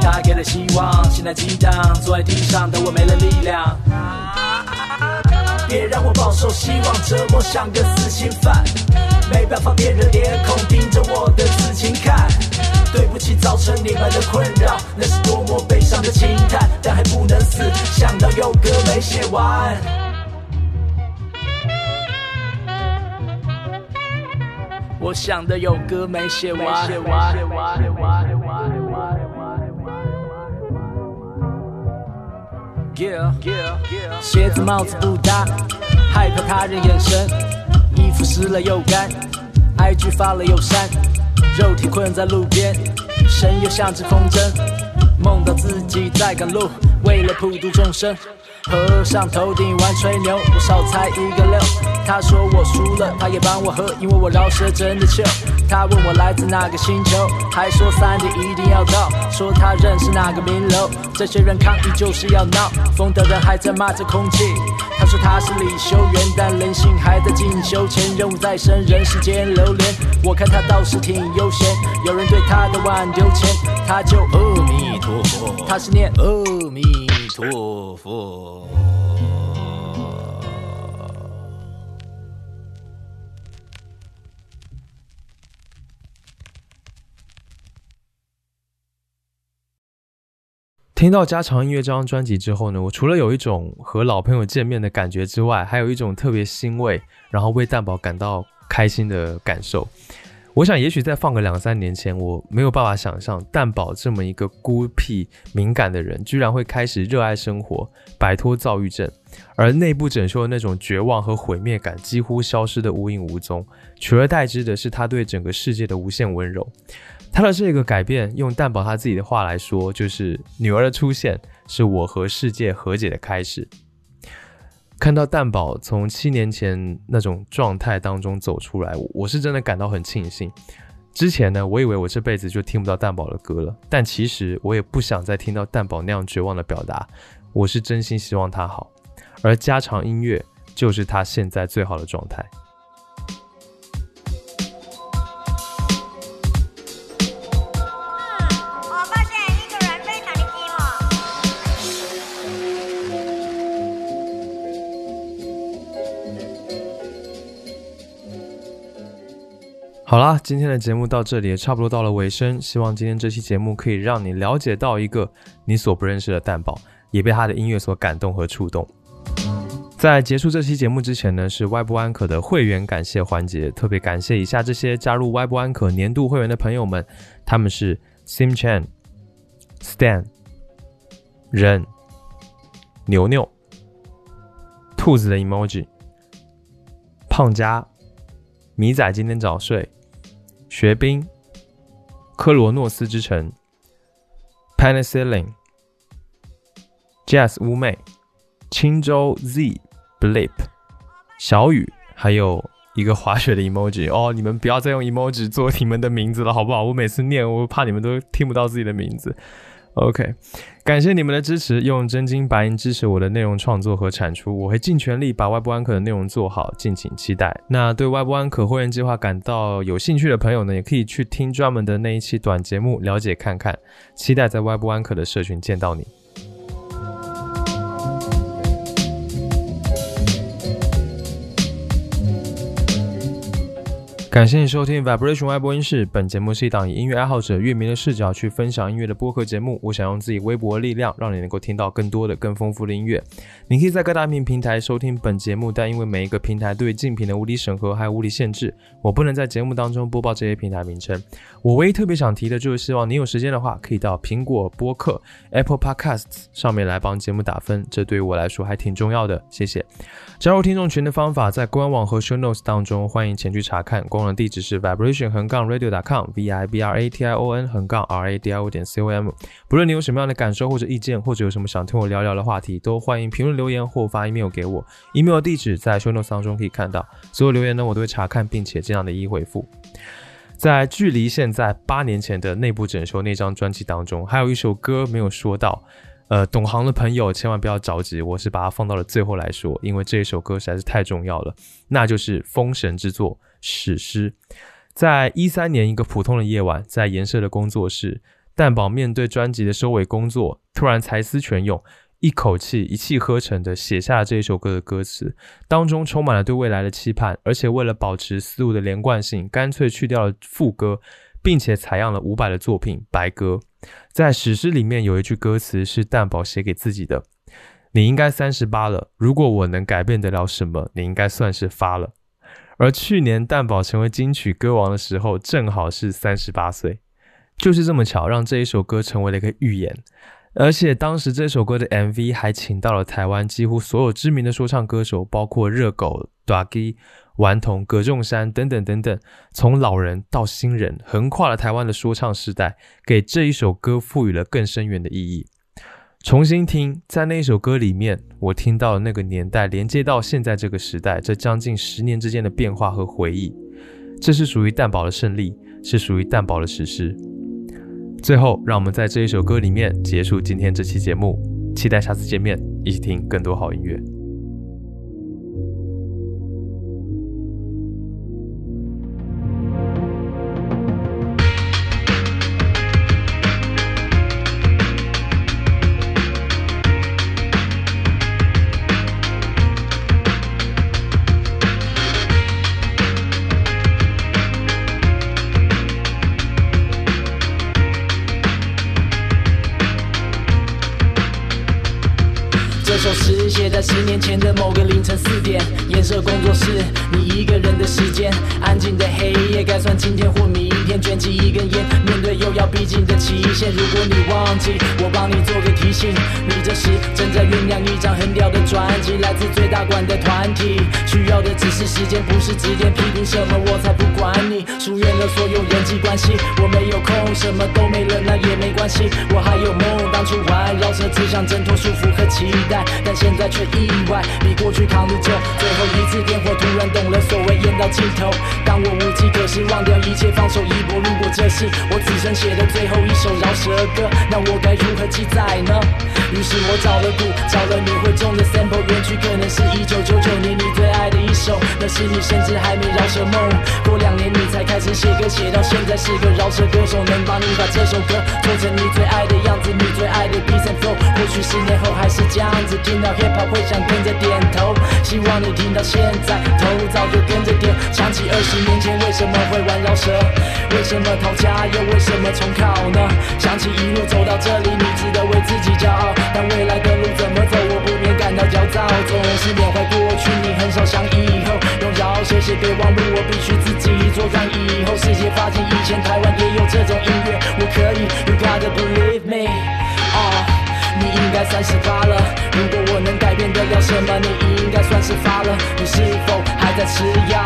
他给了希望，心在激荡，坐在地上，但我没了力量。别让我饱受希望折磨，像个死刑犯。没办法，别人脸孔盯着我的刺青看。对不起，造成你们的困扰，那是多么悲伤的轻叹。但还不能死，想到有歌没写完。我想的有歌没写完。Yeah, yeah, yeah. 鞋子帽子不搭，害怕他人眼神，衣服湿了又干，IG 发了又删，肉体困在路边，神又像只风筝，梦到自己在赶路，为了普度众生。和尚头顶玩吹牛，我少猜一个六。他说我输了，他也帮我喝，因为我饶舌真的秀。他问我来自哪个星球，还说三点一定要到，说他认识哪个名楼。这些人抗议就是要闹，疯的人还在骂着空气。他说他是李修缘，但人性还在进修，前任务在身，人世间流连。我看他倒是挺悠闲，有人对他的碗丢钱，他就阿弥陀佛，他是念阿弥陀佛。听到《家常音乐》这张专辑之后呢，我除了有一种和老朋友见面的感觉之外，还有一种特别欣慰，然后为蛋宝感到开心的感受。我想，也许再放个两三年前，我没有办法想象蛋宝这么一个孤僻敏感的人，居然会开始热爱生活，摆脱躁郁症，而内部整修的那种绝望和毁灭感几乎消失的无影无踪，取而代之的是他对整个世界的无限温柔。他的这个改变，用蛋宝他自己的话来说，就是女儿的出现是我和世界和解的开始。看到蛋宝从七年前那种状态当中走出来，我是真的感到很庆幸。之前呢，我以为我这辈子就听不到蛋宝的歌了，但其实我也不想再听到蛋宝那样绝望的表达。我是真心希望他好，而家常音乐就是他现在最好的状态。好啦，今天的节目到这里也差不多到了尾声。希望今天这期节目可以让你了解到一个你所不认识的蛋宝，也被他的音乐所感动和触动。在结束这期节目之前呢，是 Y 不安可的会员感谢环节，特别感谢以下这些加入 Y 不安可年度会员的朋友们，他们是 Sim Chan、Stan、任、牛牛、兔子的 emoji、胖佳、米仔今天早睡。学兵、科罗诺斯之城、Penicillin、Jazz 乌妹、青州 Z、Blip、小雨，还有一个滑雪的 emoji 哦，你们不要再用 emoji 做你们的名字了，好不好？我每次念，我怕你们都听不到自己的名字。OK，感谢你们的支持，用真金白银支持我的内容创作和产出，我会尽全力把外部安可的内容做好，敬请期待。那对外部安可会员计划感到有兴趣的朋友呢，也可以去听专门的那一期短节目，了解看看。期待在外部安可的社群见到你。感谢你收听 Vibration Y 播音室。本节目是一档以音乐爱好者、乐迷的视角去分享音乐的播客节目。我想用自己微薄的力量，让你能够听到更多的、更丰富的音乐。你可以在各大音频平台收听本节目，但因为每一个平台对竞品的无理审核还有无理限制，我不能在节目当中播报这些平台名称。我唯一特别想提的就是，希望你有时间的话，可以到苹果播客 Apple Podcasts 上面来帮节目打分，这对于我来说还挺重要的。谢谢。加入听众群的方法在官网和 Show Notes 当中，欢迎前去查看。官网地址是 vibration 横杠 radio.com，v i b r a t i o n 横杠 r a d i o 点 c o m。不论你有什么样的感受或者意见，或者有什么想听我聊聊的话题，都欢迎评论留言或发 email 给我。email 地址在 Show Notes 当中可以看到。所有留言呢，我都会查看，并且尽量的一一回复。在距离现在八年前的内部整修那张专辑当中，还有一首歌没有说到。呃，懂行的朋友千万不要着急，我是把它放到了最后来说，因为这一首歌实在是太重要了，那就是《封神之作》史诗。在一三年一个普通的夜晚，在颜色的工作室，蛋宝面对专辑的收尾工作，突然才思泉涌，一口气一气呵成的写下了这一首歌的歌词，当中充满了对未来的期盼，而且为了保持思路的连贯性，干脆去掉了副歌。并且采样了伍佰的作品《白鸽》。在史诗里面有一句歌词是蛋宝写给自己的：“你应该三十八了，如果我能改变得了什么，你应该算是发了。”而去年蛋宝成为金曲歌王的时候，正好是三十八岁，就是这么巧，让这一首歌成为了一个预言。而且当时这首歌的 MV 还请到了台湾几乎所有知名的说唱歌手，包括热狗、Dagi。顽童、葛仲山等等等等，从老人到新人，横跨了台湾的说唱时代，给这一首歌赋予了更深远的意义。重新听，在那一首歌里面，我听到那个年代连接到现在这个时代，这将近十年之间的变化和回忆。这是属于蛋堡的胜利，是属于蛋堡的史诗。最后，让我们在这一首歌里面结束今天这期节目，期待下次见面，一起听更多好音乐。来自最大馆的团体，需要的只是时间，不是时间批评什么，我才不管你。疏远了所有人际关系，我没有空，什么都没了，那也没关系。我还有梦，当初环绕着只想挣脱束缚和期待，但现在却。意外比过去扛得久，最后一次点火，突然懂了所谓烟到尽头。当我无计可施，忘掉一切，放手一搏。如果这是我此生写的最后一首饶舌歌，那我该如何记载呢？于是我找了鼓，找了你会中的 sample，原曲可能是一九九九年你最爱的一首，那时你甚至还没饶舌梦。过两年你才开始写歌，写到现在是个饶舌歌手，能帮你把这首歌做成你最爱的样子，你最爱的 beat and flow。或许十年后还是这样子，听到 hip hop 会。想跟着点头，希望你听到现在，头早就跟着点。想起二十年前为什么会玩饶舌，为什么逃家又为什么重考呢？想起一路走到这里，你值得为自己骄傲。但未来的路怎么走，我不免感到焦躁。总是缅怀过去，你很少想以后。用饶舌写备忘录，我必须自己做。让以后世界发现以前台湾也有这种音乐，我可以。You gotta believe me，啊。你应该三十八了，如果我能改变的了什么，你应该算是发了。你是否还在吃药？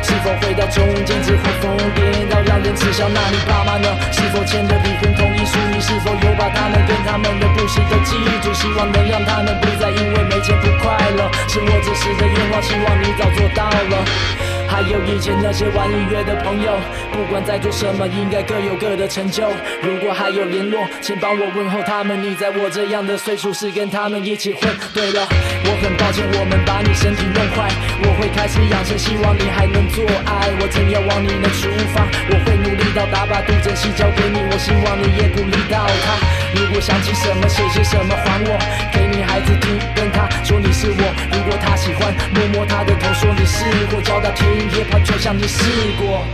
是否回到中间之后疯癫到让人耻笑？那你爸妈呢？是否签了离婚同意书？你是否有把他们跟他们的故事都记住？希望能让他们不再因为没钱不快乐。是我这时的愿望，希望你早做到了。还有以前那些玩音乐的朋友，不管在做什么，应该各有各的成就。如果还有联络，请帮我问候他们。你在我这样的岁数，是跟他们一起混。对了，我很抱歉，我们把你身体弄坏。我会开始养生，希望你还能做爱。我真要往你能出发，我会努力到达，把杜真西交给你。我希望你也鼓励到他。如果想起什么，写些什么还我，给你孩子听，跟他说你是我。如果他喜欢，摸摸他的头。说你是我，教他听野炮就像你试过